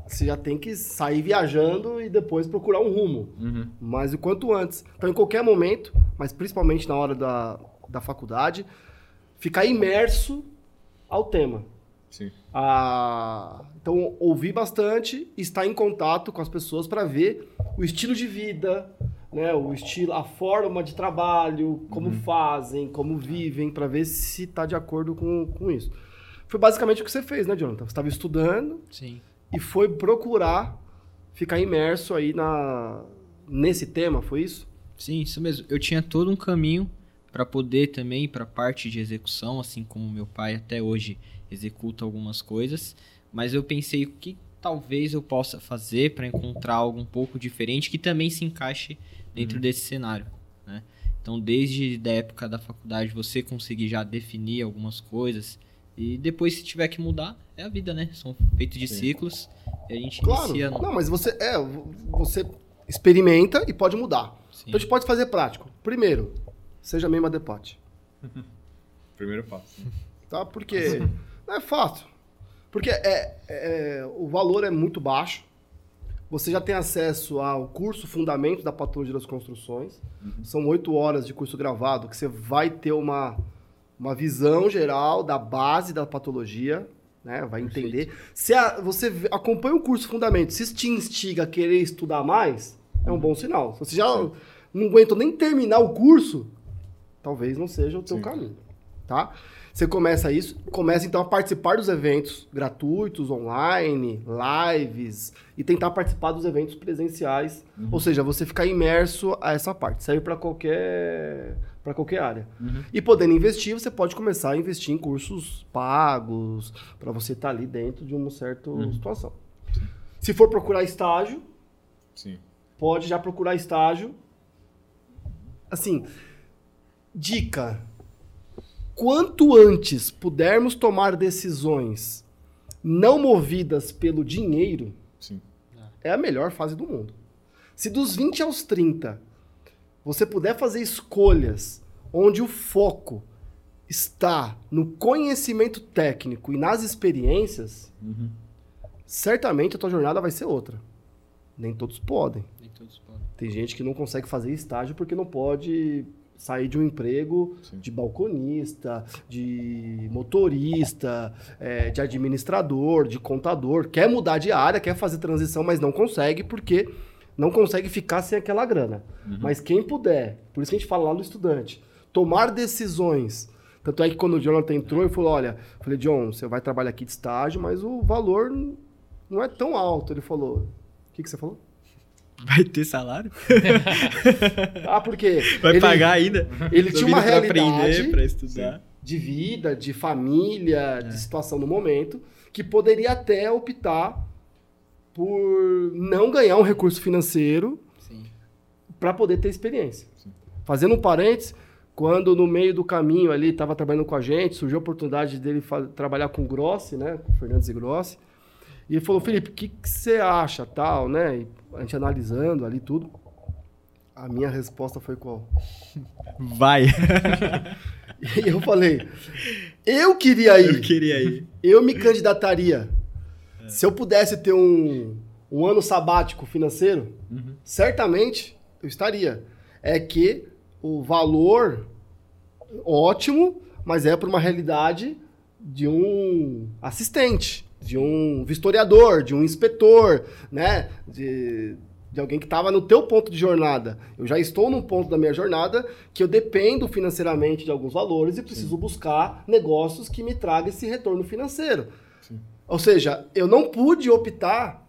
você já tem que sair viajando e depois procurar um rumo. Uhum. Mas o quanto antes. Então, em qualquer momento, mas principalmente na hora da, da faculdade, ficar imerso ao tema. Sim. Ah, então, ouvir bastante, estar em contato com as pessoas para ver o estilo de vida, né, o estilo, a forma de trabalho, como uhum. fazem, como vivem, para ver se está de acordo com, com isso. Foi basicamente o que você fez, né, Jonathan? Você estava estudando Sim. E foi procurar ficar imerso aí na, nesse tema, foi isso? Sim, isso mesmo. Eu tinha todo um caminho para poder também para a parte de execução, assim como meu pai até hoje executa algumas coisas, mas eu pensei o que talvez eu possa fazer para encontrar algo um pouco diferente que também se encaixe dentro uhum. desse cenário, né? Então, desde a época da faculdade, você conseguir já definir algumas coisas e depois, se tiver que mudar, é a vida, né? São feitos de Sim. ciclos e a gente claro. inicia... No... Não, mas você, é, você experimenta e pode mudar. Sim. Então, a gente pode fazer prático. Primeiro, seja mesmo a depote. *laughs* Primeiro passo. Tá? Porque *laughs* não é fácil. Porque é, é, o valor é muito baixo. Você já tem acesso ao curso Fundamento da Patologia das Construções. Uhum. São oito horas de curso gravado que você vai ter uma, uma visão geral da base da patologia, né? Vai Perfeito. entender. Se a, você acompanha o curso Fundamento, se te instiga a querer estudar mais, é um bom sinal. Se você já Sim. não aguenta nem terminar o curso, talvez não seja o teu Sim. caminho, tá? Você começa isso, começa então a participar dos eventos gratuitos, online, lives, e tentar participar dos eventos presenciais. Uhum. Ou seja, você ficar imerso a essa parte. Serve para qualquer para qualquer área. Uhum. E podendo investir, você pode começar a investir em cursos pagos, para você estar tá ali dentro de uma certa uhum. situação. Se for procurar estágio, Sim. pode já procurar estágio. Assim, dica, quanto antes pudermos tomar decisões não movidas pelo dinheiro, Sim. é a melhor fase do mundo. Se dos 20 aos 30 você puder fazer escolhas onde o foco está no conhecimento técnico e nas experiências, uhum. certamente a tua jornada vai ser outra. Nem todos podem. Nem todos podem. Tem gente que não consegue fazer estágio porque não pode sair de um emprego Sim. de balconista, de motorista, é, de administrador, de contador, quer mudar de área, quer fazer transição, mas não consegue porque não consegue ficar sem aquela grana. Uhum. Mas quem puder, por isso que a gente fala lá no estudante, tomar decisões. Tanto é que quando o Jonathan entrou, eu falei, olha, falei, John, você vai trabalhar aqui de estágio, mas o valor não é tão alto. Ele falou, o que, que você falou? Vai ter salário? *laughs* ah, porque. Vai ele, pagar ainda? Ele tinha uma realidade. aprender, para estudar. De vida, de família, é. de situação no momento, que poderia até optar por não ganhar um recurso financeiro para poder ter experiência. Sim. Fazendo um parênteses, quando no meio do caminho ali estava trabalhando com a gente, surgiu a oportunidade dele trabalhar com o Grossi, né, com o Fernandes e Grossi, e ele falou, Felipe, o que, você acha, tal, né? E a gente analisando ali tudo. A minha resposta foi qual? *laughs* Vai! *laughs* e eu falei, eu queria ir. Eu queria ir. Eu me candidataria. É. Se eu pudesse ter um, um ano sabático financeiro, uhum. certamente eu estaria. É que o valor ótimo, mas é para uma realidade de um assistente de um vistoriador, de um inspetor, né? De, de alguém que estava no teu ponto de jornada. Eu já estou num ponto da minha jornada que eu dependo financeiramente de alguns valores e preciso Sim. buscar negócios que me tragam esse retorno financeiro. Ou seja, eu não pude optar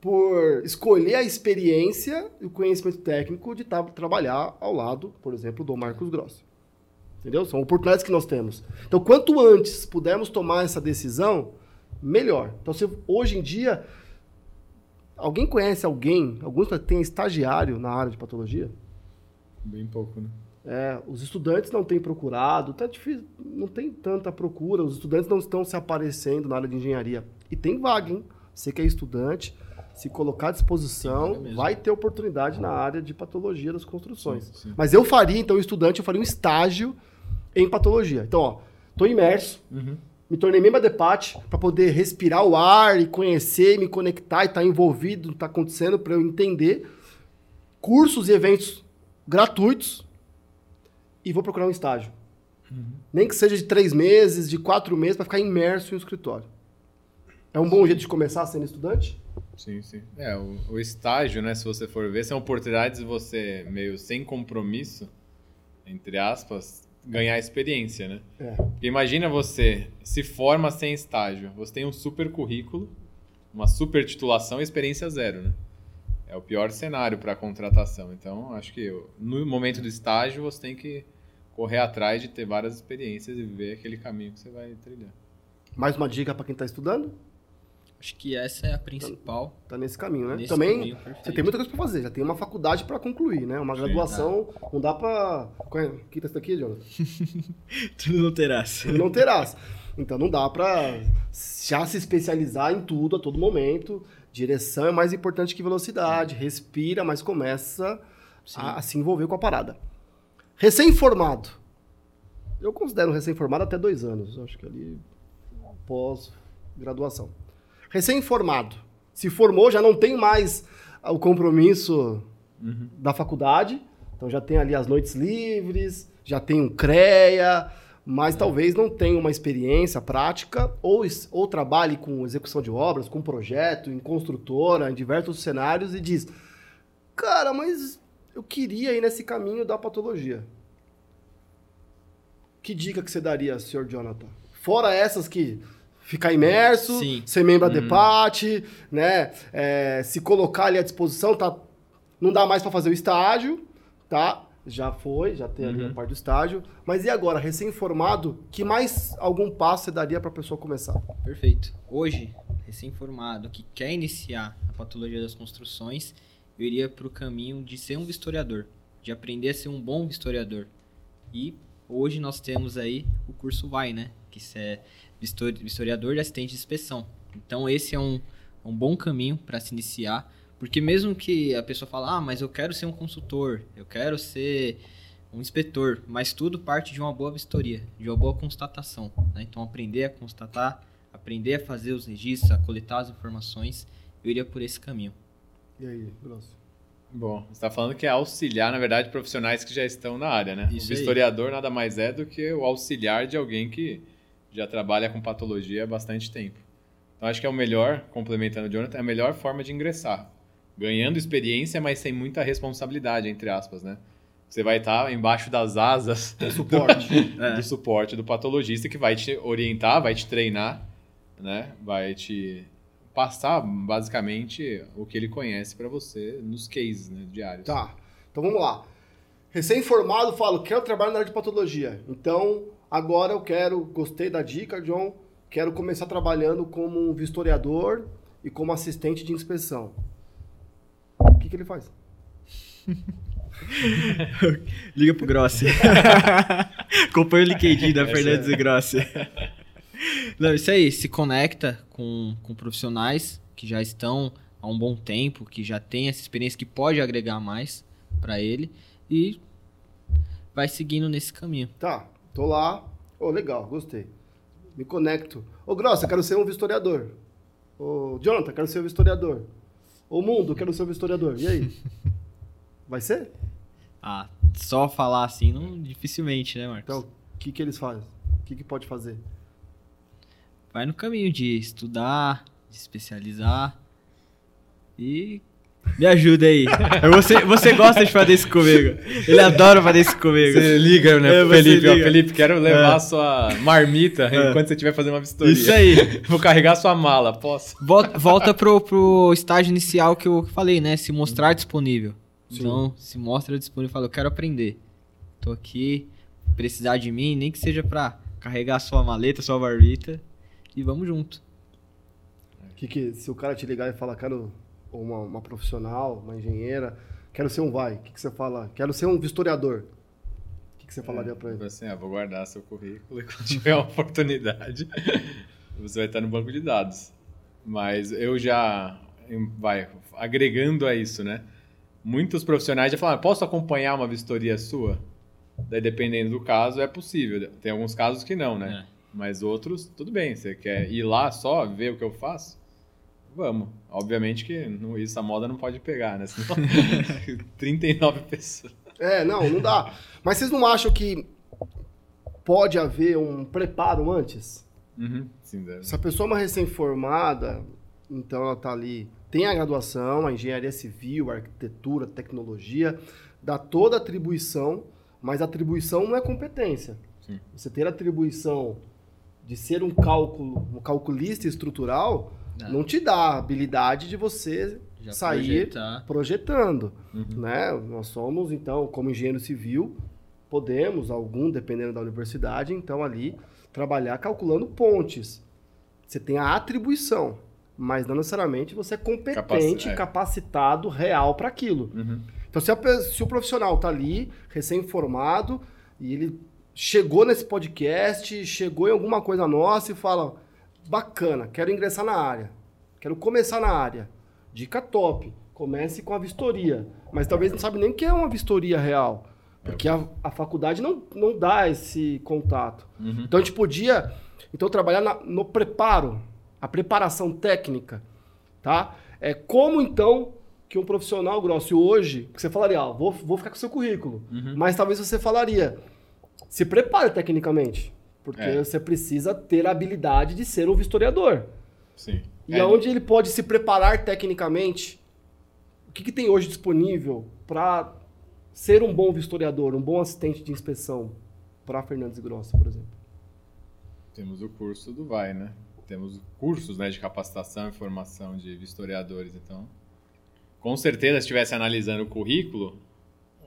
por escolher a experiência e o conhecimento técnico de trabalhar ao lado, por exemplo, do Marcos Gross. Entendeu? São oportunidades que nós temos. Então, quanto antes pudermos tomar essa decisão, melhor. Então, se hoje em dia, Alguém conhece alguém, alguns tem estagiário na área de patologia? Bem pouco, né? É, os estudantes não têm procurado, tá difícil, não tem tanta procura, os estudantes não estão se aparecendo na área de engenharia. E tem vaga, hein? Você que é estudante, se colocar à disposição, vai ter oportunidade na área de patologia das construções. Sim, sim. Mas eu faria, então, estudante, eu faria um estágio em patologia. Então, ó, tô imerso, uhum. me tornei membro da DEPAT para poder respirar o ar e conhecer, me conectar e estar tá envolvido no que está acontecendo para eu entender cursos e eventos gratuitos e vou procurar um estágio. Uhum. Nem que seja de três meses, de quatro meses, para ficar imerso em um escritório. É um bom jeito de começar sendo estudante? Sim, sim. É, o, o, estágio, né, se você for ver, são oportunidades de você, meio sem compromisso, entre aspas, ganhar experiência, né? É. Imagina você se forma sem estágio, você tem um super currículo, uma super titulação e experiência zero, né? É o pior cenário para contratação. Então, acho que no momento do estágio você tem que correr atrás de ter várias experiências e ver aquele caminho que você vai trilhar. Mais uma dica para quem está estudando? Acho que essa é a principal. Tá, tá nesse caminho, né? Nesse Também caminho, você tem muita coisa para fazer, já tem uma faculdade para concluir, né? Uma graduação, tá. não dá para que tá isso daqui, Jonathan? *laughs* Tudo não terás. Tudo não terás. Então não dá para já se especializar em tudo a todo momento. Direção é mais importante que velocidade. Respira, mas começa a, a, se envolver com a parada. Recém-formado. Eu considero recém-formado até dois anos. Acho que ali pós-graduação. Recém-formado. Se formou, já não tem mais o compromisso uhum. da faculdade. Então já tem ali as noites livres, já tem um CREA, mas talvez não tenha uma experiência prática ou, ou trabalhe com execução de obras, com projeto, em construtora, em diversos cenários e diz: Cara, mas eu queria ir nesse caminho da patologia. Que dica que você daria, senhor Jonathan? Fora essas que ficar imerso, Sim. ser membro da uhum. DEPAT, né? É, se colocar ali à disposição, tá? Não dá mais para fazer o estágio, tá? já foi, já tem ali a uhum. parte do estágio. Mas e agora, recém-formado, que mais algum passo você daria para a pessoa começar? Perfeito. Hoje, recém-formado, que quer iniciar a patologia das construções, eu iria para o caminho de ser um historiador, de aprender a ser um bom historiador. E hoje nós temos aí o curso VAI, né? Que é historiador de assistente de inspeção. Então esse é um, um bom caminho para se iniciar porque mesmo que a pessoa fale, ah, mas eu quero ser um consultor, eu quero ser um inspetor, mas tudo parte de uma boa vistoria, de uma boa constatação. Né? Então, aprender a constatar, aprender a fazer os registros, a coletar as informações, eu iria por esse caminho. E aí, Grosso? Bom, você está falando que é auxiliar, na verdade, profissionais que já estão na área, né? Isso o historiador nada mais é do que o auxiliar de alguém que já trabalha com patologia há bastante tempo. Então, acho que é o melhor, complementando o Jonathan, é a melhor forma de ingressar ganhando experiência, mas sem muita responsabilidade, entre aspas, né? Você vai estar embaixo das asas do *laughs* suporte, do, *laughs* é. do suporte do patologista que vai te orientar, vai te treinar, né? Vai te passar basicamente o que ele conhece para você nos cases né, diários. Tá. Então vamos lá. Recém-formado, falo, quero trabalhar na área de patologia. Então, agora eu quero, gostei da dica, John, quero começar trabalhando como vistoriador e como assistente de inspeção o que, que ele faz? *laughs* Liga pro Grossi. *laughs* Acompanha o LinkedIn da Fernandes é. e Grossi. *laughs* Não, isso aí, se conecta com, com profissionais que já estão há um bom tempo, que já tem essa experiência que pode agregar mais para ele e vai seguindo nesse caminho. Tá, tô lá. Ô, oh, legal, gostei. Me conecto. Ô, Grossi, eu quero ser um historiador. Ô, Jonathan, quero ser um historiador. O mundo, quero ser um historiador. E aí? *laughs* Vai ser? Ah, só falar assim, não, dificilmente, né, Marcos? Então, o que, que eles fazem? O que, que pode fazer? Vai no caminho de estudar, de especializar e me ajuda aí. *laughs* Você, você gosta de fazer isso comigo. Ele adora fazer isso comigo. Você liga, né, é, Felipe? Liga. Ó, Felipe, quero levar é. sua marmita é. enquanto você estiver fazendo uma vistoria. Isso aí. *laughs* Vou carregar sua mala, posso? Volta, volta pro, pro estágio inicial que eu falei, né? Se mostrar disponível. Sim. Então, se mostra disponível. Fala, eu quero aprender. Tô aqui, precisar de mim, nem que seja pra carregar sua maleta, sua marmita. E vamos junto. Que, que se o cara te ligar e falar, quero ou uma, uma profissional, uma engenheira, quero ser um vai, o que, que você fala? Quero ser um vistoriador. O que, que você falaria para ele? Assim, ah, vou guardar seu currículo e *laughs* quando tiver uma oportunidade, *laughs* você vai estar no banco de dados. Mas eu já, vai, agregando a isso, né? Muitos profissionais já falam, ah, posso acompanhar uma vistoria sua? Daí, dependendo do caso, é possível. Tem alguns casos que não, né? É. Mas outros, tudo bem. Você quer ir lá só, ver o que eu faço? Vamos. Obviamente que não, isso a moda não pode pegar, né? Senão, *laughs* *laughs* 39 pessoas. É, não, não dá. Mas vocês não acham que pode haver um preparo antes? Uhum, sim, deve. Se a pessoa é uma recém-formada, então ela está ali, tem a graduação, a engenharia civil, a arquitetura, tecnologia, dá toda a atribuição, mas a atribuição não é competência. Sim. Você ter atribuição de ser um cálculo, um calculista estrutural, não, não te dá a habilidade de você Já sair projetar. projetando. Uhum. Né? Nós somos, então, como engenheiro civil, podemos, algum, dependendo da universidade, então ali trabalhar calculando pontes. Você tem a atribuição, mas não necessariamente você é competente, é. capacitado real para aquilo. Uhum. Então, se, a, se o profissional está ali, recém-formado, e ele chegou nesse podcast, chegou em alguma coisa nossa e fala: bacana, quero ingressar na área, quero começar na área. Dica top, comece com a vistoria. Mas talvez não sabe nem o que é uma vistoria real. Porque a, a faculdade não, não dá esse contato. Uhum. Então a gente podia então, trabalhar na, no preparo, a preparação técnica. Tá? É como então que um profissional grosso hoje, que você falaria, ó, vou, vou ficar com o seu currículo. Uhum. Mas talvez você falaria, se prepare tecnicamente. Porque é. você precisa ter a habilidade de ser um vistoriador. Sim. E é. aonde ele pode se preparar tecnicamente? O que, que tem hoje disponível para ser um bom vistoriador, um bom assistente de inspeção para Fernandes Grossi, por exemplo? Temos o curso do VAI, né? Temos cursos né, de capacitação e formação de vistoriadores. Então, com certeza, se estivesse analisando o currículo,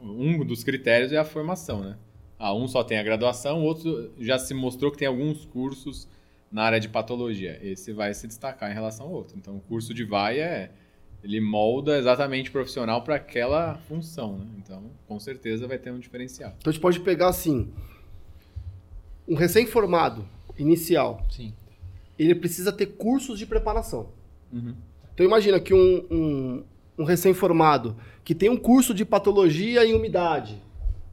um dos critérios é a formação, né? Ah, um só tem a graduação, o outro já se mostrou que tem alguns cursos na área de patologia. Esse vai se destacar em relação ao outro. Então, o curso de VAI é ele molda exatamente o profissional para aquela função, né? Então, com certeza vai ter um diferencial. Então, a gente pode pegar assim, um recém-formado inicial. Sim. Ele precisa ter cursos de preparação. Uhum. Então, imagina que um, um, um recém-formado que tem um curso de patologia em umidade,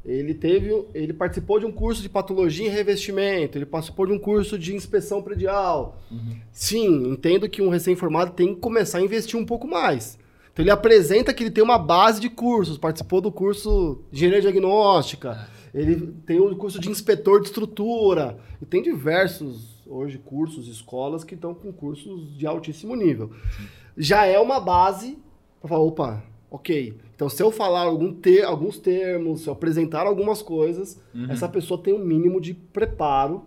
ele teve, ele participou de um curso de patologia em revestimento, ele participou de um curso de inspeção predial. Uhum. Sim, entendo que um recém-formado tem que começar a investir um pouco mais. Então ele apresenta que ele tem uma base de cursos, participou do curso de engenharia diagnóstica, é. ele tem o curso de inspetor de estrutura, e tem diversos hoje cursos, escolas que estão com cursos de altíssimo nível. Sim. Já é uma base para falar, opa, ok. Então, se eu falar algum ter, alguns termos, se eu apresentar algumas coisas, uhum. essa pessoa tem um mínimo de preparo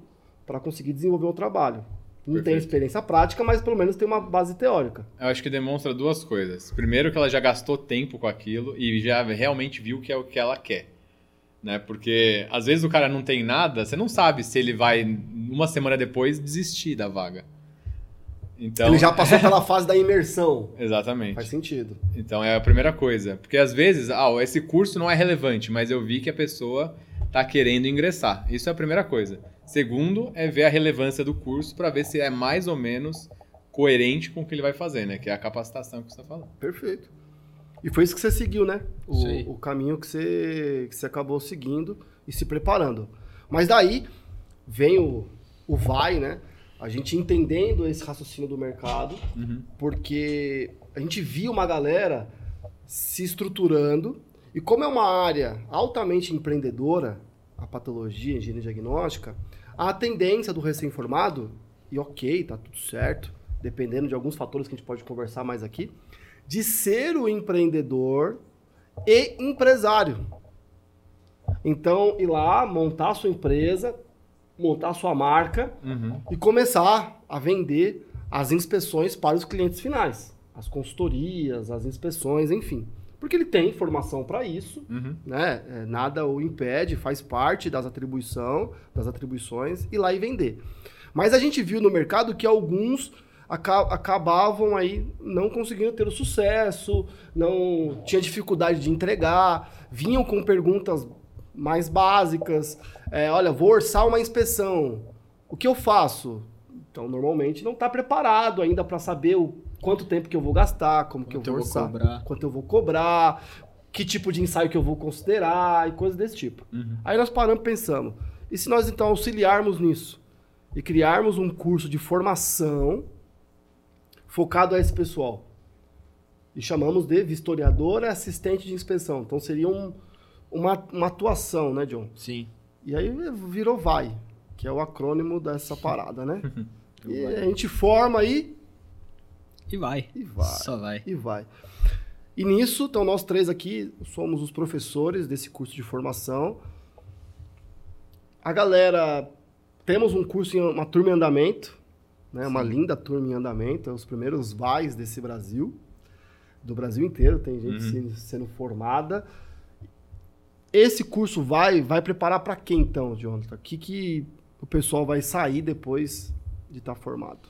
para conseguir desenvolver o trabalho. Não Perfeito. tem experiência prática, mas pelo menos tem uma base teórica. Eu acho que demonstra duas coisas. Primeiro, que ela já gastou tempo com aquilo e já realmente viu que é o que ela quer. Né? Porque às vezes o cara não tem nada, você não sabe se ele vai, uma semana depois, desistir da vaga. Então, ele já passou *laughs* pela fase da imersão. Exatamente. Faz sentido. Então é a primeira coisa. Porque às vezes, ah, esse curso não é relevante, mas eu vi que a pessoa está querendo ingressar. Isso é a primeira coisa. Segundo, é ver a relevância do curso para ver se é mais ou menos coerente com o que ele vai fazer, né? Que é a capacitação que você está falando. Perfeito. E foi isso que você seguiu, né? O, o caminho que você, que você acabou seguindo e se preparando. Mas daí vem o, o vai, né? A gente entendendo esse raciocínio do mercado, uhum. porque a gente via uma galera se estruturando, e como é uma área altamente empreendedora, a patologia, a engenharia diagnóstica, a tendência do recém-formado, e ok, tá tudo certo, dependendo de alguns fatores que a gente pode conversar mais aqui, de ser o empreendedor e empresário. Então, ir lá, montar a sua empresa, montar sua marca uhum. e começar a vender as inspeções para os clientes finais, as consultorias, as inspeções, enfim. Porque ele tem formação para isso, uhum. né? É, nada o impede, faz parte das atribuição, das atribuições, ir lá e vender. Mas a gente viu no mercado que alguns aca acabavam aí não conseguindo ter o sucesso, não tinha dificuldade de entregar, vinham com perguntas mais básicas. É, olha, vou orçar uma inspeção. O que eu faço? Então, normalmente não está preparado ainda para saber o quanto tempo que eu vou gastar, como quanto que eu vou orçar, cobrar. quanto eu vou cobrar, que tipo de ensaio que eu vou considerar e coisas desse tipo. Uhum. Aí nós paramos pensando, e se nós então auxiliarmos nisso e criarmos um curso de formação focado a esse pessoal? E chamamos de vistoriador e assistente de inspeção. Então seria um, uma, uma atuação, né, John? Sim. E aí virou VAI, que é o acrônimo dessa parada, né? *laughs* e Vai. a gente forma aí E vai. e vai. Só vai. E vai. E nisso, então nós três aqui somos os professores desse curso de formação. A galera, temos um curso, em uma turma em andamento, né? Uma linda turma em andamento, é os primeiros VAIs desse Brasil, do Brasil inteiro, tem gente Uhum. sendo, sendo formada. Esse curso vai, vai preparar para quem então, Jonathan? O que, que o pessoal vai sair depois de estar formado?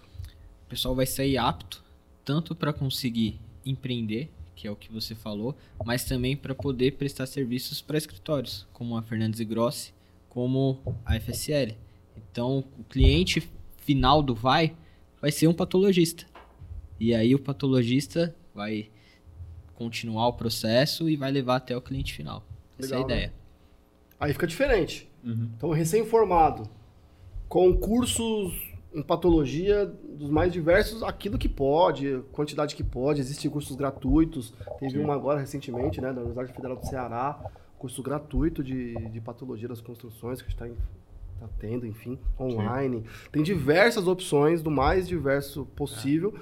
O pessoal vai sair apto tanto para conseguir empreender, que é o que você falou, mas também para poder prestar serviços para escritórios, como a Fernandes e Grossi, como a FSL. Então, o cliente final do vai vai ser um patologista. E aí o patologista vai continuar o processo e vai levar até o cliente final. Essa é a Legal, né? ideia. Aí fica diferente. Uhum. Então, recém-formado, com cursos em patologia dos mais diversos, aquilo que pode, quantidade que pode, existem cursos gratuitos. Teve Sim. uma agora recentemente, né, da Universidade Federal do Ceará, curso gratuito de, de patologia das construções que está tá tendo, enfim, online. Tem diversas opções, do mais diverso possível.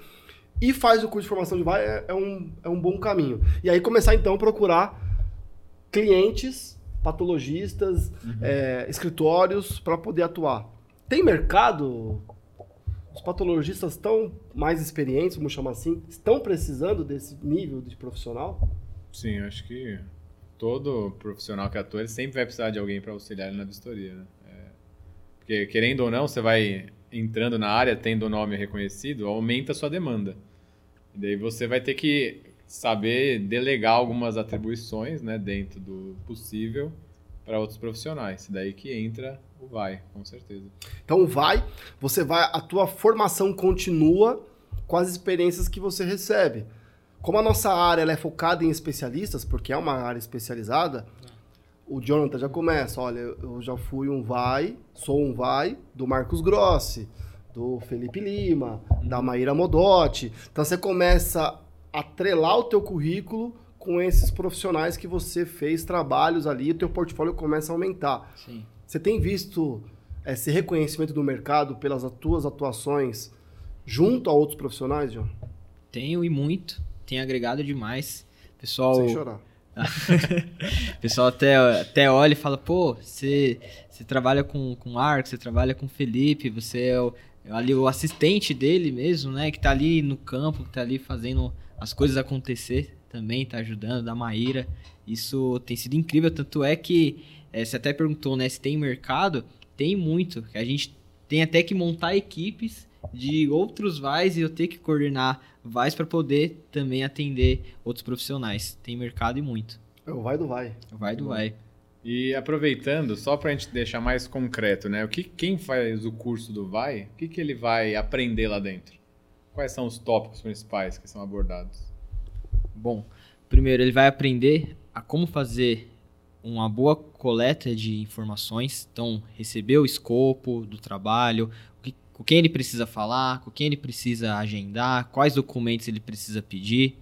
E faz o curso de formação de VAI é, é um, é um bom caminho. E aí começar então a procurar clientes, patologistas, é, escritórios para poder atuar. Tem mercado? Os patologistas estão mais experientes, vamos chamar assim, estão precisando desse nível de profissional? Sim, acho que todo profissional que atua sempre vai precisar de alguém para auxiliar ele na vistoria. Né? É, porque, querendo ou não, você vai entrando na área, tendo o nome reconhecido, aumenta a sua demanda. E daí você vai ter que saber delegar algumas atribuições né, dentro do possível para outros profissionais. Daí que entra o vai, com certeza. Então vai, você vai, a tua formação continua com as experiências que você recebe. Como a nossa área é focada em especialistas, porque é uma área especializada, o Jonathan já começa, olha, eu já fui um vai, sou um vai do Marcos Grossi, do Felipe Lima, da Maíra Modotti. Então você começa atrelar o teu currículo com esses profissionais que você fez trabalhos ali, o teu portfólio começa a aumentar. Sim. Você tem visto esse reconhecimento do mercado pelas tuas atuações junto a outros profissionais, John? Tenho e muito. Tem agregado demais. Pessoal, Sem chorar. O *laughs* pessoal até, até olha e fala, pô, você, você trabalha com, com Arco, você trabalha com Felipe, você é o, ali o assistente dele mesmo, né? Que tá ali no campo, que tá ali fazendo as coisas acontecer também, tá ajudando, da Maíra. Isso tem sido incrível, tanto é que é, você até perguntou, né, se tem mercado, tem muito. A gente tem até que montar equipes de outros VAIs e eu ter que coordenar VAIs para poder também atender outros profissionais. Tem mercado e muito. É o vai do vai. Vai do vai. E aproveitando, só para a gente deixar mais concreto, né? O que quem faz o curso do Vai, o que, que ele vai aprender lá dentro? Quais são os tópicos principais que são abordados? Bom, primeiro ele vai aprender a como fazer uma boa coleta de informações. Então, receber o escopo do trabalho, com quem ele precisa falar, com quem ele precisa agendar, quais documentos ele precisa pedir.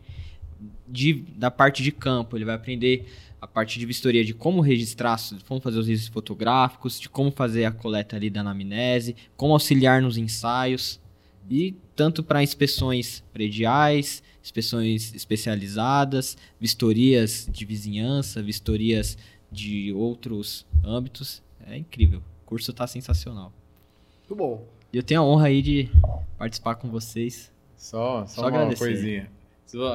De- da parte de campo, ele vai aprender a parte de vistoria de como registrar, como fazer os registros fotográficos, de como fazer a coleta ali da anamnese, como auxiliar nos ensaios. E tanto para inspeções prediais, inspeções especializadas, vistorias de vizinhança, vistorias de outros âmbitos. É incrível. O curso está sensacional. Muito bom. E eu tenho a honra aí de participar com vocês. Só, só, Só uma agradecer. coisinha.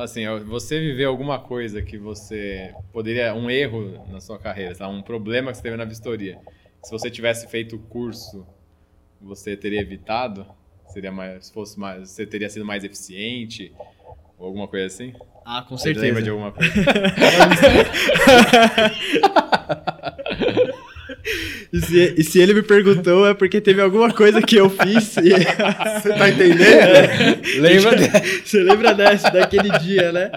Assim, você viveu alguma coisa que você poderia, um erro na sua carreira, tá? um problema que você teve na vistoria. Se você tivesse feito o curso, você teria evitado? Seria mais, se fosse mais, você teria sido mais eficiente ou alguma coisa assim? Ah, com Você certeza. lembra de alguma coisa? *laughs* *laughs* E se, e se ele me perguntou, é porque teve alguma coisa que eu fiz. E... *laughs* Você tá entendendo? lembra? Você lembra dessa, daquele dia, né?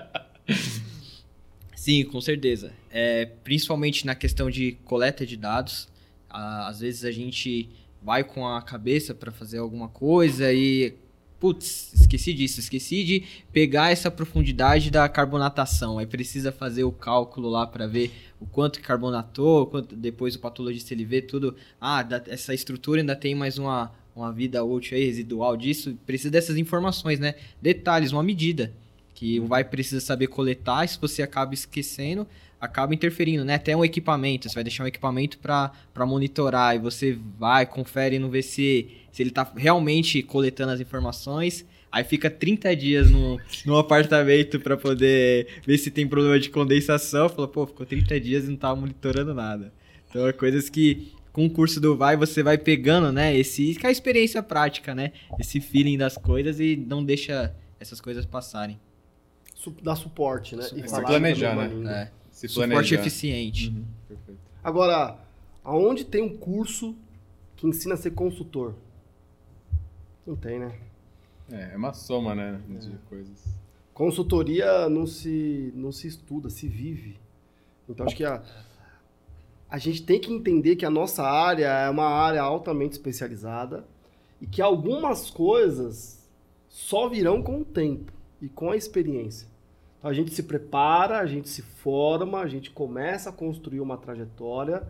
Sim, com certeza. É, principalmente na questão de coleta de dados. Às vezes a gente vai com a cabeça para fazer alguma coisa e. Putz, esqueci disso, esqueci de pegar essa profundidade da carbonatação. Aí precisa fazer o cálculo lá para ver o quanto que carbonatou, quanto, depois o patologista ele vê tudo. Ah, da- essa estrutura ainda tem mais uma, uma vida útil aí, residual disso. Precisa dessas informações, né? Detalhes, uma medida que vai precisar saber coletar, se você acaba esquecendo, acaba interferindo, né? Até um equipamento, você vai deixar um equipamento para monitorar e você vai, confere e não vê se, se ele tá realmente coletando as informações. Aí fica 30 dias num, num apartamento para poder ver se tem problema de condensação. Fala, pô, ficou 30 dias e não tava monitorando nada. Então é coisas que com o curso do Vai você vai pegando, né? Esse que é a experiência prática, né? Esse feeling das coisas e não deixa essas coisas passarem. Dar suporte, né? Suporte. E falar planejar, né? É. Se Suporte planejar. eficiente. Uhum, perfeito. Agora, aonde tem um curso que ensina a ser consultor? Não tem, né? É, é uma soma, né, de coisas. Consultoria não se, não se estuda, se vive. Então acho que a, a gente tem que entender que a nossa área é uma área altamente especializada e que algumas coisas só virão com o tempo e com a experiência. Então a gente se prepara, a gente se forma, a gente começa a construir uma trajetória.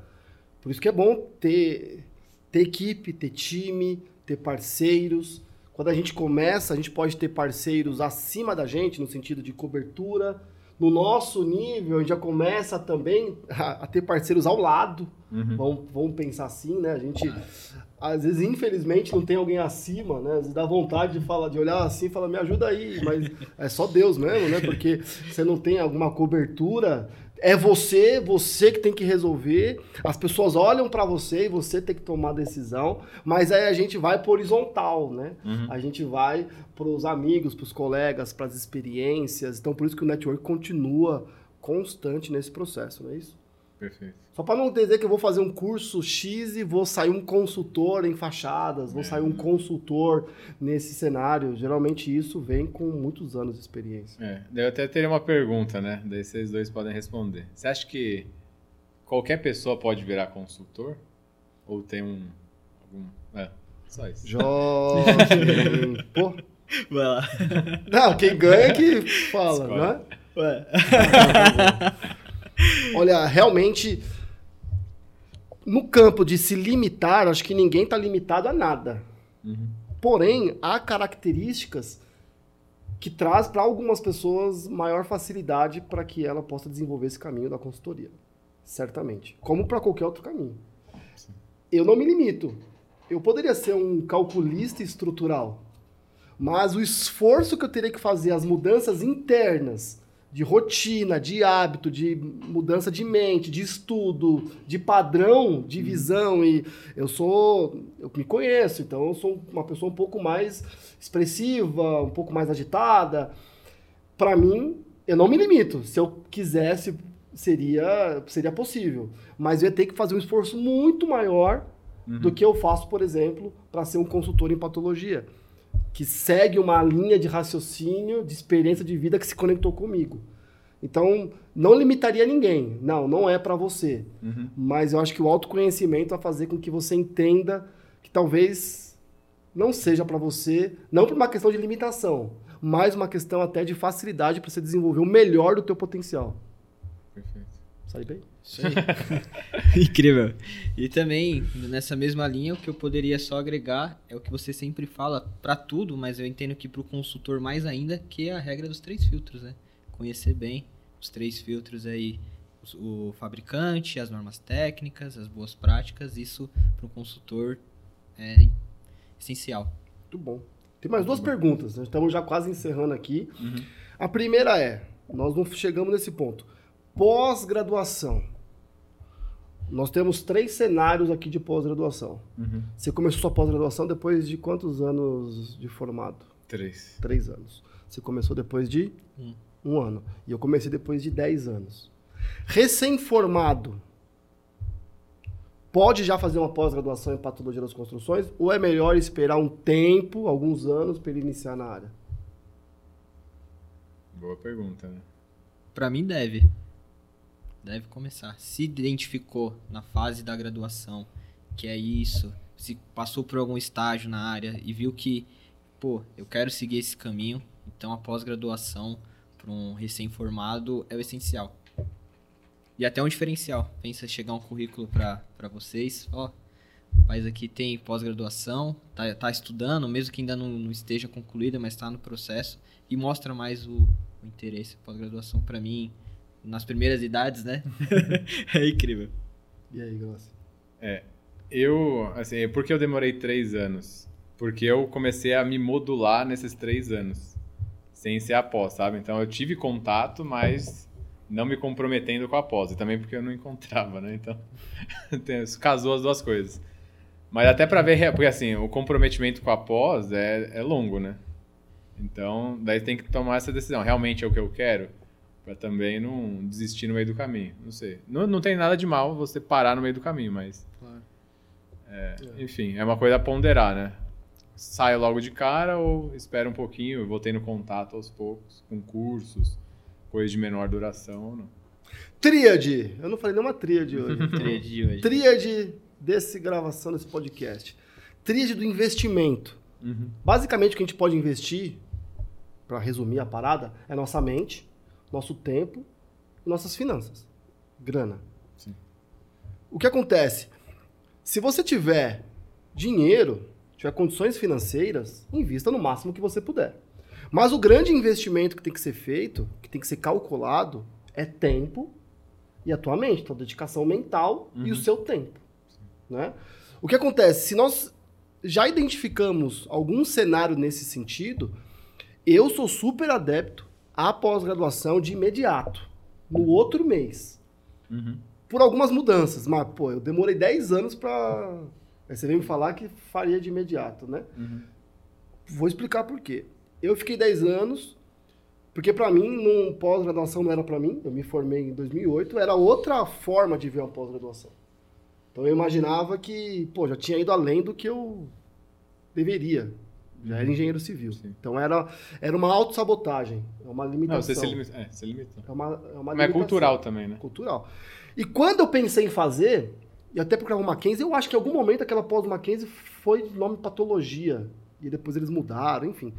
Por isso que é bom ter, ter equipe, ter time, ter parceiros. Quando a gente começa, a gente pode ter parceiros acima da gente, no sentido de cobertura. No nosso nível, a gente já começa também a, a ter parceiros ao lado. Uhum. Vamos, vamos pensar assim, né? A gente, às vezes, infelizmente, não tem alguém acima, né? Às vezes dá vontade de, falar, de olhar assim e falar, me ajuda aí, mas é só Deus mesmo, né? Porque você não tem alguma cobertura, é você, você que tem que resolver. As pessoas olham para você e você tem que tomar a decisão, mas aí a gente vai pro horizontal, né? Uhum. A gente vai pros amigos, pros colegas, pras experiências. Então, por isso que o network continua constante nesse processo, não é isso? Perfeito. Só para não dizer que eu vou fazer um curso X e vou sair um consultor em fachadas, vou sair um consultor nesse cenário. Geralmente isso vem com muitos anos de experiência. É, daí eu até teria uma pergunta, né? Daí vocês dois podem responder. Você acha que qualquer pessoa pode virar consultor? Ou tem um. Algum... É, só isso. Jovem. *laughs* Pô. Vai lá. Não, quem ganha é que fala, Escolhe. né? Ué. *laughs* Olha, realmente, no campo de se limitar, acho que ninguém está limitado a nada. Uhum. Porém, há características que traz para algumas pessoas maior facilidade para que ela possa desenvolver esse caminho da consultoria. Certamente. Como para qualquer outro caminho. Eu não me limito. Eu poderia ser um calculista estrutural. Mas o esforço que eu teria que fazer, as mudanças internas, de rotina, de hábito, de mudança de mente, de estudo, de padrão de visão e eu sou, eu me conheço, então eu sou uma pessoa um pouco mais expressiva, um pouco mais agitada. Para mim, eu não me limito. Se eu quisesse, seria seria possível, mas eu ia ter que fazer um esforço muito maior do que eu faço, por exemplo, para ser um consultor em patologia que segue uma linha de raciocínio, de experiência de vida que se conectou comigo. Então, não limitaria ninguém. Não, não é para você. Uhum. Mas eu acho que o autoconhecimento vai fazer com que você entenda que talvez não seja para você, não por uma questão de limitação, mas uma questão até de facilidade para você desenvolver o melhor do teu potencial. Sai bem? Isso aí. *laughs* Incrível. E também, nessa mesma linha, o que eu poderia só agregar é o que você sempre fala para tudo, mas eu entendo que para o consultor mais ainda, que é a regra dos três filtros, né? Conhecer bem os três filtros aí, o fabricante, as normas técnicas, as boas práticas, isso para o consultor é essencial. Muito bom. Tem mais duas perguntas, nós estamos já quase encerrando aqui. Uhum. A primeira é, nós não chegamos nesse ponto. Pós-graduação. Nós temos três cenários aqui de pós-graduação. Uhum. Você começou sua pós-graduação depois de quantos anos de formado? Três. Três anos. Você começou depois de Um. um ano. E eu comecei depois de dez anos. Recém-formado, pode já fazer uma pós-graduação em patologia das construções? Ou é melhor esperar um tempo, alguns anos, para ele iniciar na área? Boa pergunta, né? Pra mim deve. Deve começar. Se identificou na fase da graduação que é isso, se passou por algum estágio na área e viu que, pô, eu quero seguir esse caminho, então a pós-graduação para um recém-formado é o essencial. E até um diferencial. Pensa chegar um currículo para vocês, ó, rapaz aqui tem pós-graduação, tá, tá estudando, mesmo que ainda não, não esteja concluída, mas está no processo, e mostra mais o, o interesse. Pós-graduação para mim, nas primeiras idades, né? *laughs* é incrível. E aí, Grossi? Eu, assim, por que eu demorei três anos? Porque eu comecei a me modular nesses três anos, sem ser após, sabe? Então eu tive contato, mas não me comprometendo com a pós. E também porque eu não encontrava, né? Então, *laughs* casou as duas coisas. Mas até pra ver, porque assim, o comprometimento com a pós é, é longo, né? Então, daí tem que tomar essa decisão. Realmente é o que eu quero? Pra também não desistir no meio do caminho. Não sei. Não, não tem nada de mal você parar no meio do caminho, mas Claro. enfim, é uma coisa a ponderar, né? Saio logo de cara ou espero um pouquinho, vou tendo contato aos poucos, com cursos, coisas de menor duração ou não. Tríade. Eu não falei nenhuma tríade hoje. *laughs* Tríade de hoje. tríade desse gravação desse podcast. Tríade do investimento. Basicamente, o que a gente pode investir, para resumir a parada, é nossa mente, nosso tempo e nossas finanças. Grana. Sim. O que acontece? Se você tiver dinheiro, tiver condições financeiras, invista no máximo que você puder. Mas o grande investimento que tem que ser feito, que tem que ser calculado, é tempo e a tua mente, tua dedicação mental e o seu tempo. Né? O que acontece? Se nós já identificamos algum cenário nesse sentido, eu sou super adepto à pós-graduação de imediato, no outro mês. Por algumas mudanças, mas, pô, eu demorei 10 anos pra. Aí você veio me falar que faria de imediato, né? Vou explicar por quê. Eu fiquei 10 anos, porque pra mim, num pós-graduação não era pra mim, eu me formei em 2008, era outra forma de ver uma pós-graduação. Então eu imaginava que, pô, já tinha ido além do que eu deveria. Já era engenheiro civil. Sim. Então era, era uma autossabotagem, é uma limitação. Não, você se limitou. É, se limitou. É uma, é uma Mas é cultural também, né? Cultural. E quando eu pensei em fazer, e até porque o Mackenzie, eu acho que em algum momento aquela pós do Mackenzie foi nome patologia. E depois eles mudaram, enfim.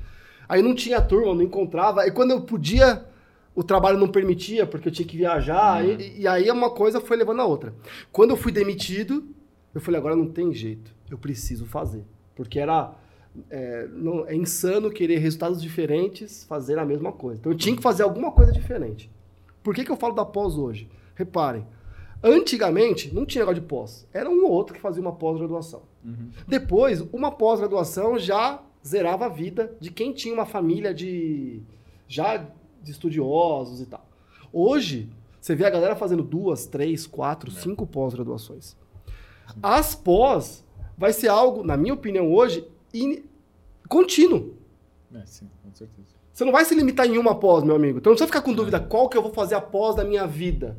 Aí não tinha turma, não encontrava. E quando eu podia, o trabalho não permitia, porque eu tinha que viajar. E, e aí uma coisa foi levando a outra. Quando eu fui demitido, eu falei, agora não tem jeito. Eu preciso fazer. Porque era. É, não- é insano querer resultados diferentes, fazer a mesma coisa. Então eu tinha que fazer alguma coisa diferente. Por que, que eu falo da pós hoje? Reparem, antigamente não tinha negócio de pós. Era um ou outro que fazia uma pós-graduação. Depois, uma pós-graduação já zerava a vida de quem tinha uma família de já de estudiosos e tal. Hoje, você vê a galera fazendo duas, três, quatro, cinco pós-graduações. As pós vai ser algo, na minha opinião, hoje, in- contínuo. É, sim, com certeza. Você não vai se limitar em uma pós, meu amigo. Então não precisa ficar com dúvida qual que eu vou fazer a pós da minha vida.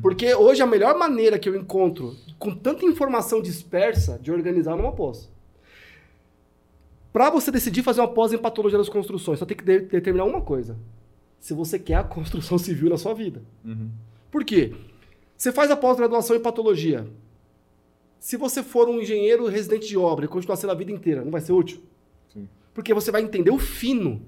Porque hoje a melhor maneira que eu encontro, com tanta informação dispersa, de organizar numa pós. Para você decidir fazer uma pós em patologia das construções, só tem que de- determinar uma coisa. Se você quer a construção *laughs* civil na sua vida. Uhum. Por quê? Você faz a pós-graduação em patologia. Se você for um engenheiro residente de obra e continuar sendo a vida inteira, não vai ser útil? Sim. Porque você vai entender o fino.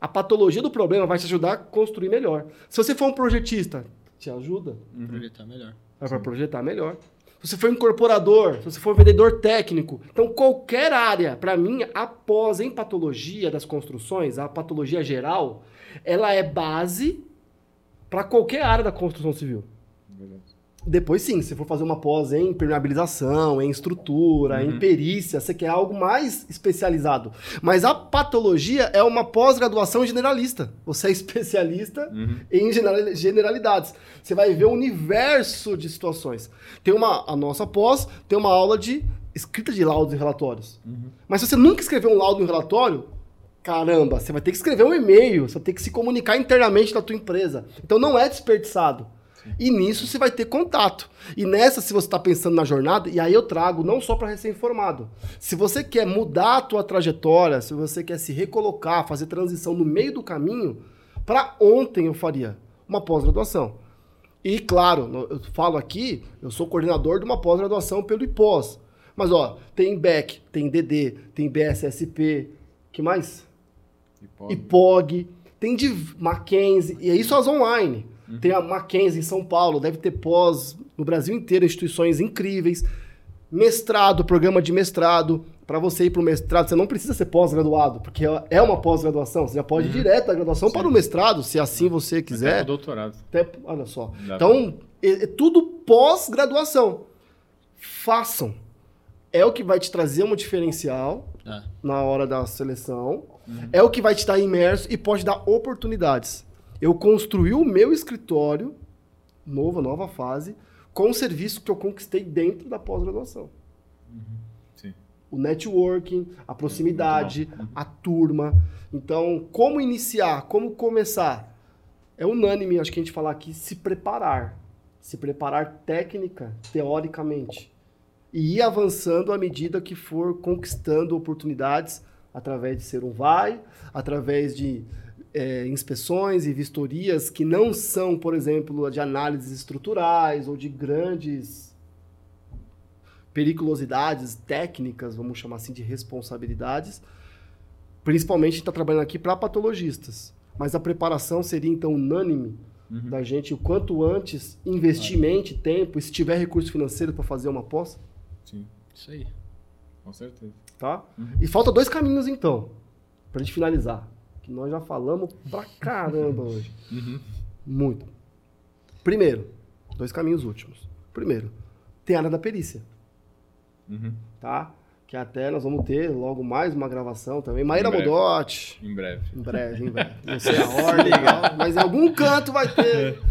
A patologia do problema vai te ajudar a construir melhor. Se você for um projetista, te ajuda Projetar melhor. vai para projetar melhor. Se você for um incorporador, se você for um vendedor técnico, então qualquer área, para mim, após em patologia das construções, a patologia geral, ela é base para qualquer área da construção civil. Verdade. Depois sim, se for fazer uma pós em impermeabilização, em estrutura, em perícia, você quer algo mais especializado. Mas a patologia é uma pós-graduação generalista. Você é especialista em general- generalidades. Você vai ver o universo de situações. Tem uma, a nossa pós tem uma aula de escrita de laudos e relatórios. Mas se você nunca escreveu um laudo e um relatório, caramba, você vai ter que escrever um e-mail, você vai ter que se comunicar internamente na tua empresa. Então não é desperdiçado. E nisso você vai ter contato. E nessa, se você está pensando na jornada, e aí eu trago não só para recém-formado. Se você quer mudar a tua trajetória, se você quer se recolocar, fazer transição no meio do caminho, para ontem eu faria uma pós-graduação. E claro, eu falo aqui, eu sou coordenador de uma pós-graduação pelo IPOS. Mas ó, tem BEC, tem DD, tem BSSP, que mais? Pode- IPOG, tem de Mackenzie, e é isso as online. Uhum. Tem a Mackenzie em São Paulo, deve ter pós no Brasil inteiro, instituições incríveis. Mestrado, programa de mestrado. Para você ir para o mestrado, você não precisa ser pós-graduado, porque é uma pós-graduação. Você já pode ir direto da graduação Uhum. Sim. para o mestrado, se assim você Até quiser. pro doutorado. Até, olha só. Dá Então, é, é tudo pós-graduação. Façam. É o que vai te trazer um diferencial É. na hora da seleção. É o que vai te dar imerso e pode dar oportunidades. Eu construí o meu escritório, nova, nova fase, com o serviço que eu conquistei dentro da pós-graduação. Sim. O networking, a proximidade, a turma. Então, como iniciar, como começar? É unânime, acho que a gente falar aqui, se preparar. Se preparar técnica, teoricamente. E ir avançando à medida que for conquistando oportunidades através de ser um vai, através de é, inspeções e vistorias que não são, por exemplo, de análises estruturais ou de grandes periculosidades técnicas, vamos chamar assim, de responsabilidades. Principalmente está trabalhando aqui para patologistas. Mas a preparação seria então unânime da gente o quanto antes investir mente, tempo, e se tiver recurso financeiro para fazer uma pós, Sim, Isso aí. com certeza. tá? E falta dois caminhos então, pra gente finalizar, nós já falamos pra caramba hoje. Muito. Primeiro, dois caminhos últimos. Primeiro, tem a área da perícia, Uhum. tá? Que até nós vamos ter logo mais uma gravação também. Maíra. Modotti, Em breve. em breve, em breve. Não sei a *laughs* ordem, mas em algum canto vai ter. *laughs*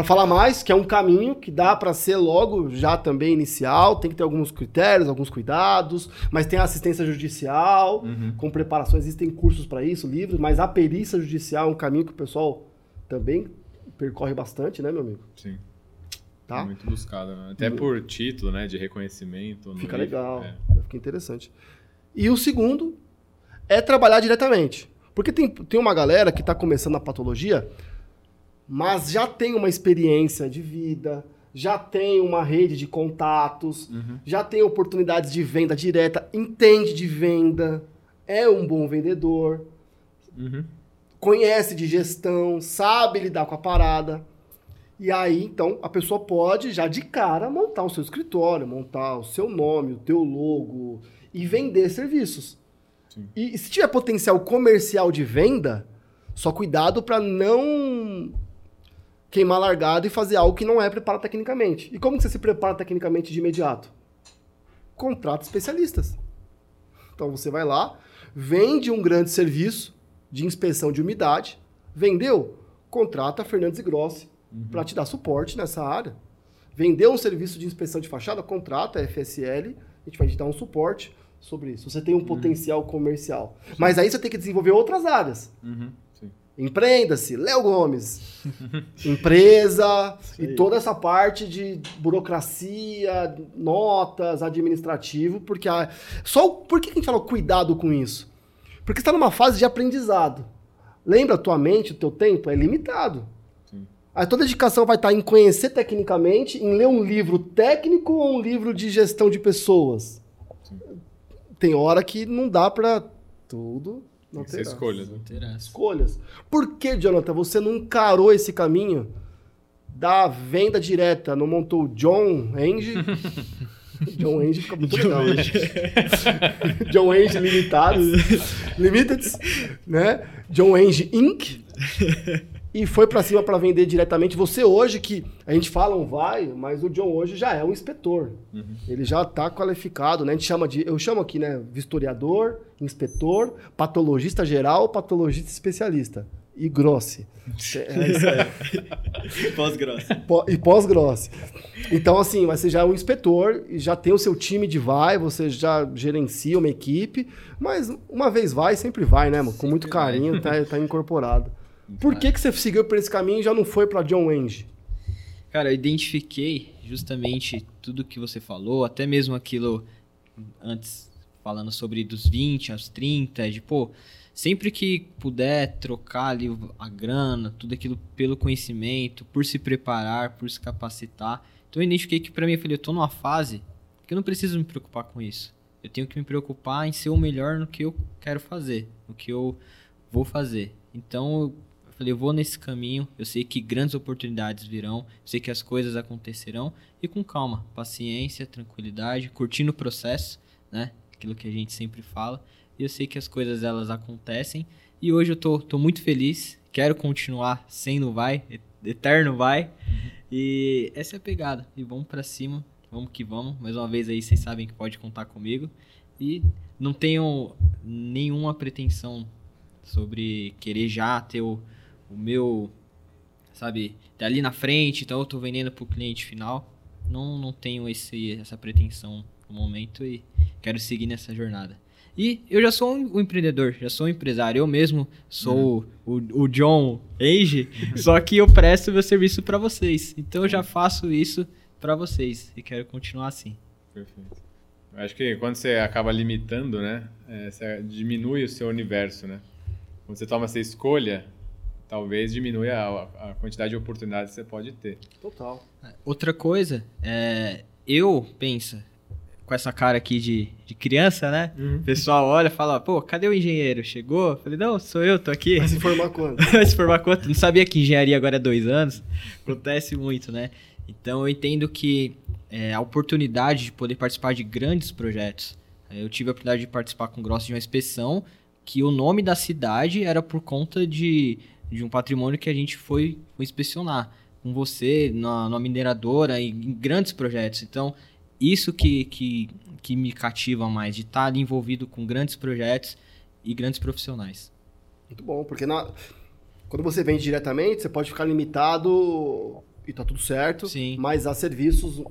Pra falar mais, que é um caminho que dá pra ser logo já também inicial, tem que ter alguns critérios, alguns cuidados, mas tem a assistência judicial, Uhum. com preparação, existem cursos pra isso, livros, mas a perícia judicial é um caminho que o pessoal também percorre bastante, né, meu amigo? Sim. Tá? É muito buscado. né? Até por título, né? De reconhecimento. Fica livro. legal, É. fica interessante. E o segundo é trabalhar diretamente. Porque tem, tem uma galera que está começando a patologia, mas já tem uma experiência de vida, já tem uma rede de contatos, Uhum. já tem oportunidades de venda direta, entende de venda, é um bom vendedor, Uhum. conhece de gestão, sabe lidar com a parada. E aí, então, a pessoa pode já de cara montar o seu escritório, montar o seu nome, o teu logo e vender serviços. Sim. E se tiver potencial comercial de venda, só cuidado para não queimar largado e fazer algo que não é preparado tecnicamente. E como que você se prepara tecnicamente de imediato? Contrata especialistas. Então você vai lá, vende um grande serviço de inspeção de umidade, vendeu, contrata a Fernandes e Grossi para te dar suporte nessa área. Vendeu um serviço de inspeção de fachada, contrata a FSL, a gente vai te dar um suporte sobre isso. Você tem um potencial comercial. Mas aí você tem que desenvolver outras áreas. Uhum. Empreenda-se, Léo Gomes. *laughs* Empresa e toda essa parte de burocracia, notas, administrativo, porque a... só o- por que a gente fala cuidado com isso? Porque você está numa fase de aprendizado. Lembra, tua mente, o teu tempo é limitado. Sim. A tua dedicação vai estar em conhecer tecnicamente, em ler um livro técnico ou um livro de gestão de pessoas. Sim. Tem hora que não dá para tudo. Não ser terá escolhas, né? Interessa. escolhas. Por que, Jonathan, você não encarou esse caminho da venda direta? Não montou o John Enge? *laughs* John Enge fica muito legal. né? *laughs* John Enge Limitados, *laughs* Limited, né? John Enge Inc. e foi para cima para vender diretamente. Você hoje que a gente fala um vai, mas o John hoje já é um inspetor. Uhum. Ele já está qualificado, né? A gente chama de, eu chamo aqui, né, vistoriador, inspetor, patologista geral, patologista especialista e grosse. É isso aí. *laughs* pós-grosse. E pós-grosse. Então, assim, você já é um inspetor e já tem o seu time de vai, você já gerencia uma equipe, mas uma vez vai, sempre vai, né, mano? Com muito carinho, tá, tá incorporado. Por que, que você seguiu por esse caminho e já não foi para John Wenge? Cara, eu identifiquei justamente tudo que você falou, até mesmo aquilo antes falando sobre dos 20 aos 30, de pô, sempre que puder trocar ali a grana, tudo aquilo pelo conhecimento, por se preparar, por se capacitar. Então eu identifiquei que para mim eu falei, eu tô numa fase que eu não preciso me preocupar com isso. Eu tenho que me preocupar em ser o melhor no que eu quero fazer, no que eu vou fazer. Então Falei, eu vou nesse caminho, eu sei que grandes oportunidades virão, eu sei que as coisas acontecerão e com calma, paciência, tranquilidade, curtindo o processo, né? Aquilo que a gente sempre fala. E eu sei que as coisas elas acontecem e hoje eu tô, tô muito feliz, quero continuar sendo vai, eterno vai. Uhum. E essa é a pegada. E vamos para cima, vamos que vamos. Mais uma vez aí vocês sabem que pode contar comigo. E não tenho nenhuma pretensão sobre querer já ter o, o meu, sabe, dali na frente, então eu estou vendendo para o cliente final. Não, não tenho esse, essa pretensão no momento e quero seguir nessa jornada. E eu já sou um, um empreendedor, já sou um empresário. Eu mesmo sou uhum. o, o John Age, *laughs* só que eu presto meu serviço para vocês. Então eu já faço isso para vocês e quero continuar assim. Perfeito. Eu acho que quando você acaba limitando, né, é, você diminui o seu universo, né? Quando você toma essa escolha, talvez diminua a, a, quantidade de oportunidades que você pode ter. Total. Outra coisa, é, eu penso, com essa cara aqui de, de criança, né? Uhum. O pessoal olha e fala, pô, cadê o engenheiro? Chegou? Eu falei, não, sou eu, tô aqui. Vai se formar quando? *laughs* Vai se formar quando? Não sabia que engenharia agora é dois anos. Acontece muito, né? Então eu entendo que é, a oportunidade de poder participar de grandes projetos. Eu tive a oportunidade de participar com o Grosso de uma inspeção que o nome da cidade era por conta de de um patrimônio que a gente foi, foi inspecionar com você na, na mineradora em, em grandes projetos. Então, isso que, que, que me cativa mais, de estar envolvido com grandes projetos e grandes profissionais. Muito bom, porque na, quando você vende diretamente, você pode ficar limitado e tá tudo certo, Sim. mas há serviços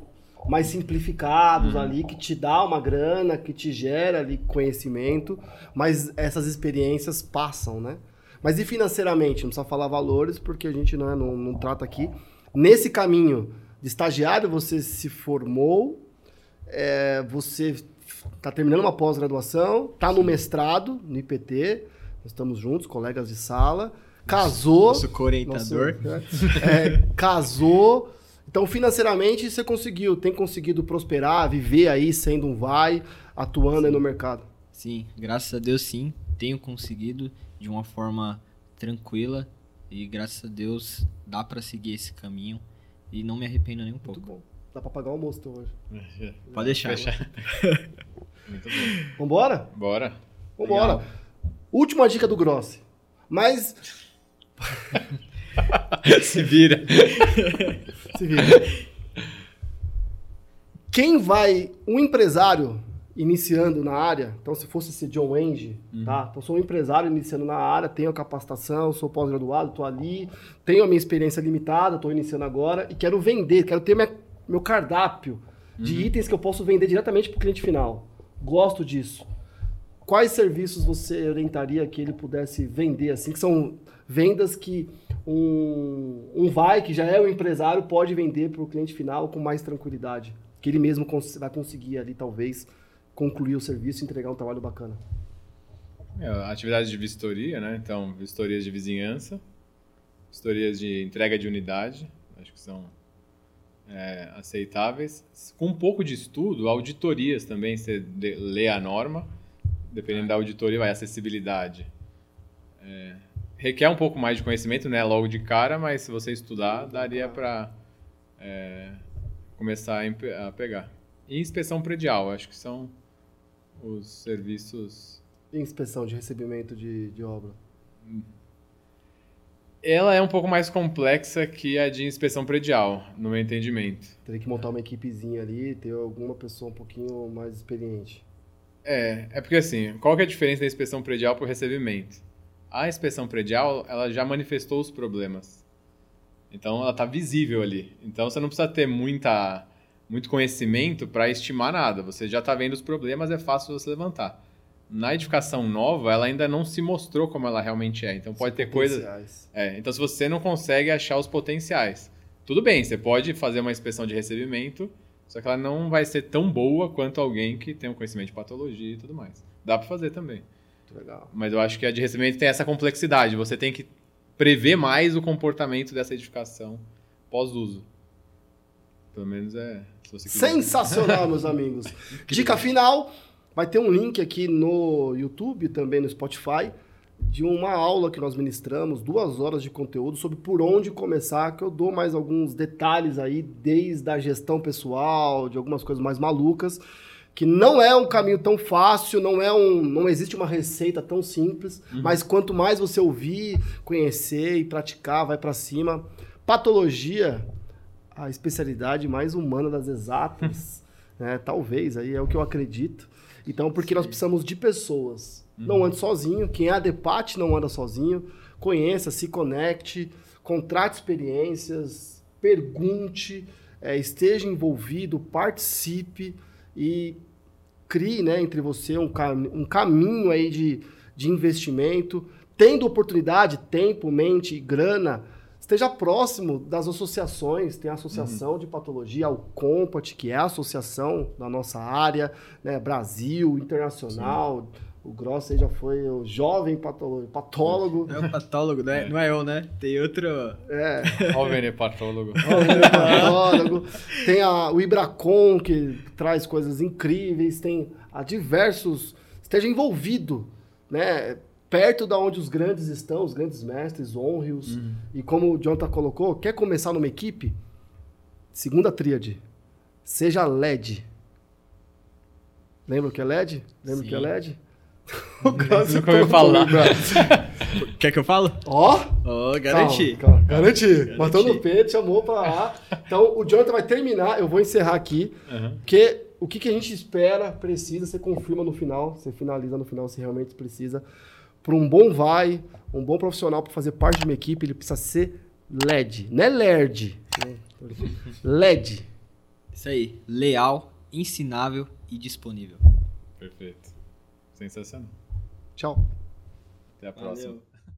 mais simplificados uhum. ali que te dá uma grana, que te gera ali conhecimento, mas essas experiências passam, né? Mas e financeiramente? Não precisa falar valores, porque a gente não, é, não, não trata aqui. Nesse caminho de estagiário, você se formou, é, você está terminando uma pós-graduação, está no mestrado, no IPT, nós estamos juntos, colegas de sala, casou... Nosso co-orientador. É, casou... Então, financeiramente, você conseguiu, tem conseguido prosperar, viver aí sendo um vai, atuando sim. aí no mercado. Sim, graças a Deus, sim, tenho conseguido de uma forma tranquila e graças a Deus dá para seguir esse caminho e não me arrependo nem um pouco. Muito bom. Dá para pagar o almoço hoje. *laughs* Pode deixar. *laughs* Muito bom. Vambora? Bora. Vambora. Legal. Última dica do Grossi. Mas. *laughs* Se vira. Se vira. Quem vai. Um empresário iniciando na área, então se fosse ser John Wenge, uhum. tá? Então sou um empresário iniciando na área, tenho capacitação, sou pós-graduado, estou ali, tenho a minha experiência limitada, estou iniciando agora e quero vender, quero ter minha, meu cardápio de uhum. itens que eu posso vender diretamente para o cliente final. Gosto disso. Quais serviços você orientaria que ele pudesse vender assim, que são vendas que um, um vai, que já é um empresário, pode vender para o cliente final com mais tranquilidade? Que ele mesmo cons vai conseguir ali, talvez, concluir o serviço e entregar um trabalho bacana. É, atividades de vistoria, né? Então, vistorias de vizinhança, vistorias de entrega de unidade, acho que são é, aceitáveis. Com um pouco de estudo, auditorias também, você lê a norma, dependendo da auditoria, vai acessibilidade. É, requer um pouco mais de conhecimento, né? Logo de cara, mas se você estudar, daria para é, começar a pegar. E inspeção predial, acho que são os serviços. Inspeção de recebimento de, de obra? Ela é um pouco mais complexa que a de inspeção predial, no meu entendimento. Teria que montar uma equipezinha ali, ter alguma pessoa um pouquinho mais experiente. É, é porque assim, qual que é a diferença da inspeção predial para o recebimento? A inspeção predial, ela já manifestou os problemas. Então ela está visível ali. Então você não precisa ter muita, muito conhecimento para estimar nada. Você já está vendo os problemas, é fácil você levantar. Na edificação nova, ela ainda não se mostrou como ela realmente é. Então pode Os ter coisas. É, então se você não consegue achar os potenciais, tudo bem, você pode fazer uma inspeção de recebimento, só que ela não vai ser tão boa quanto alguém que tem um conhecimento de patologia e tudo mais. Dá para fazer também. Legal. Mas eu acho que a de recebimento tem essa complexidade. Você tem que prever mais o comportamento dessa edificação pós-uso. Pelo menos é. Sensacional, meus *laughs* amigos. Dica final: vai ter um link aqui no YouTube, também no Spotify, de uma aula que nós ministramos, duas horas de conteúdo sobre por onde começar, que eu dou mais alguns detalhes aí, desde a gestão pessoal, de algumas coisas mais malucas, que não é um caminho tão fácil, não é um, não existe uma receita tão simples, mas quanto mais você ouvir, conhecer e praticar, vai para cima. Patologia, a especialidade mais humana das exatas, *laughs* né? Talvez, aí é o que eu acredito. Então, porque nós precisamos de pessoas. Não ande sozinho. Quem é ADEPAT não anda sozinho. Conheça, se conecte, contrate experiências, pergunte, eh, esteja envolvido, participe e crie né, entre você um, cam um caminho aí de, de investimento. Tendo oportunidade, tempo, mente e grana, esteja próximo das associações. Tem a Associação de Patologia, o Compat, que é a associação da nossa área, né, Brasil, internacional. O Gross aí já foi o jovem patolo- patólogo. É o patólogo, né? Não é eu, né? Tem outro. É, o venepatólogo. jovem patólogo. Tem a, o Ibracon, que traz coisas incríveis. Tem a diversos... Esteja envolvido, né? Perto da onde os grandes estão, os grandes mestres, honre-os. E como o Jonathan colocou, quer começar numa equipe? Segunda tríade. Seja LED. Lembra o que é LED? Lembra o que é. LED? *laughs* O Gross Nunca ouvi colocou falar. *laughs* Quer que eu falo? Ó! Ó, garanti. Calma, calma. Garanti. Garanti. Matou no peito, chamou pra lá. Então, o Jonathan vai terminar. Eu vou encerrar aqui. Uhum. Porque o que, que a gente espera, precisa, você confirma no final. Você finaliza no final se realmente precisa. Para um bom vai, um bom profissional para fazer parte de uma equipe, ele precisa ser LED. Não é LERD. né? LED. Isso aí. Leal, ensinável e disponível. Perfeito. Sensacional. Tchau. Até a próxima. Valeu.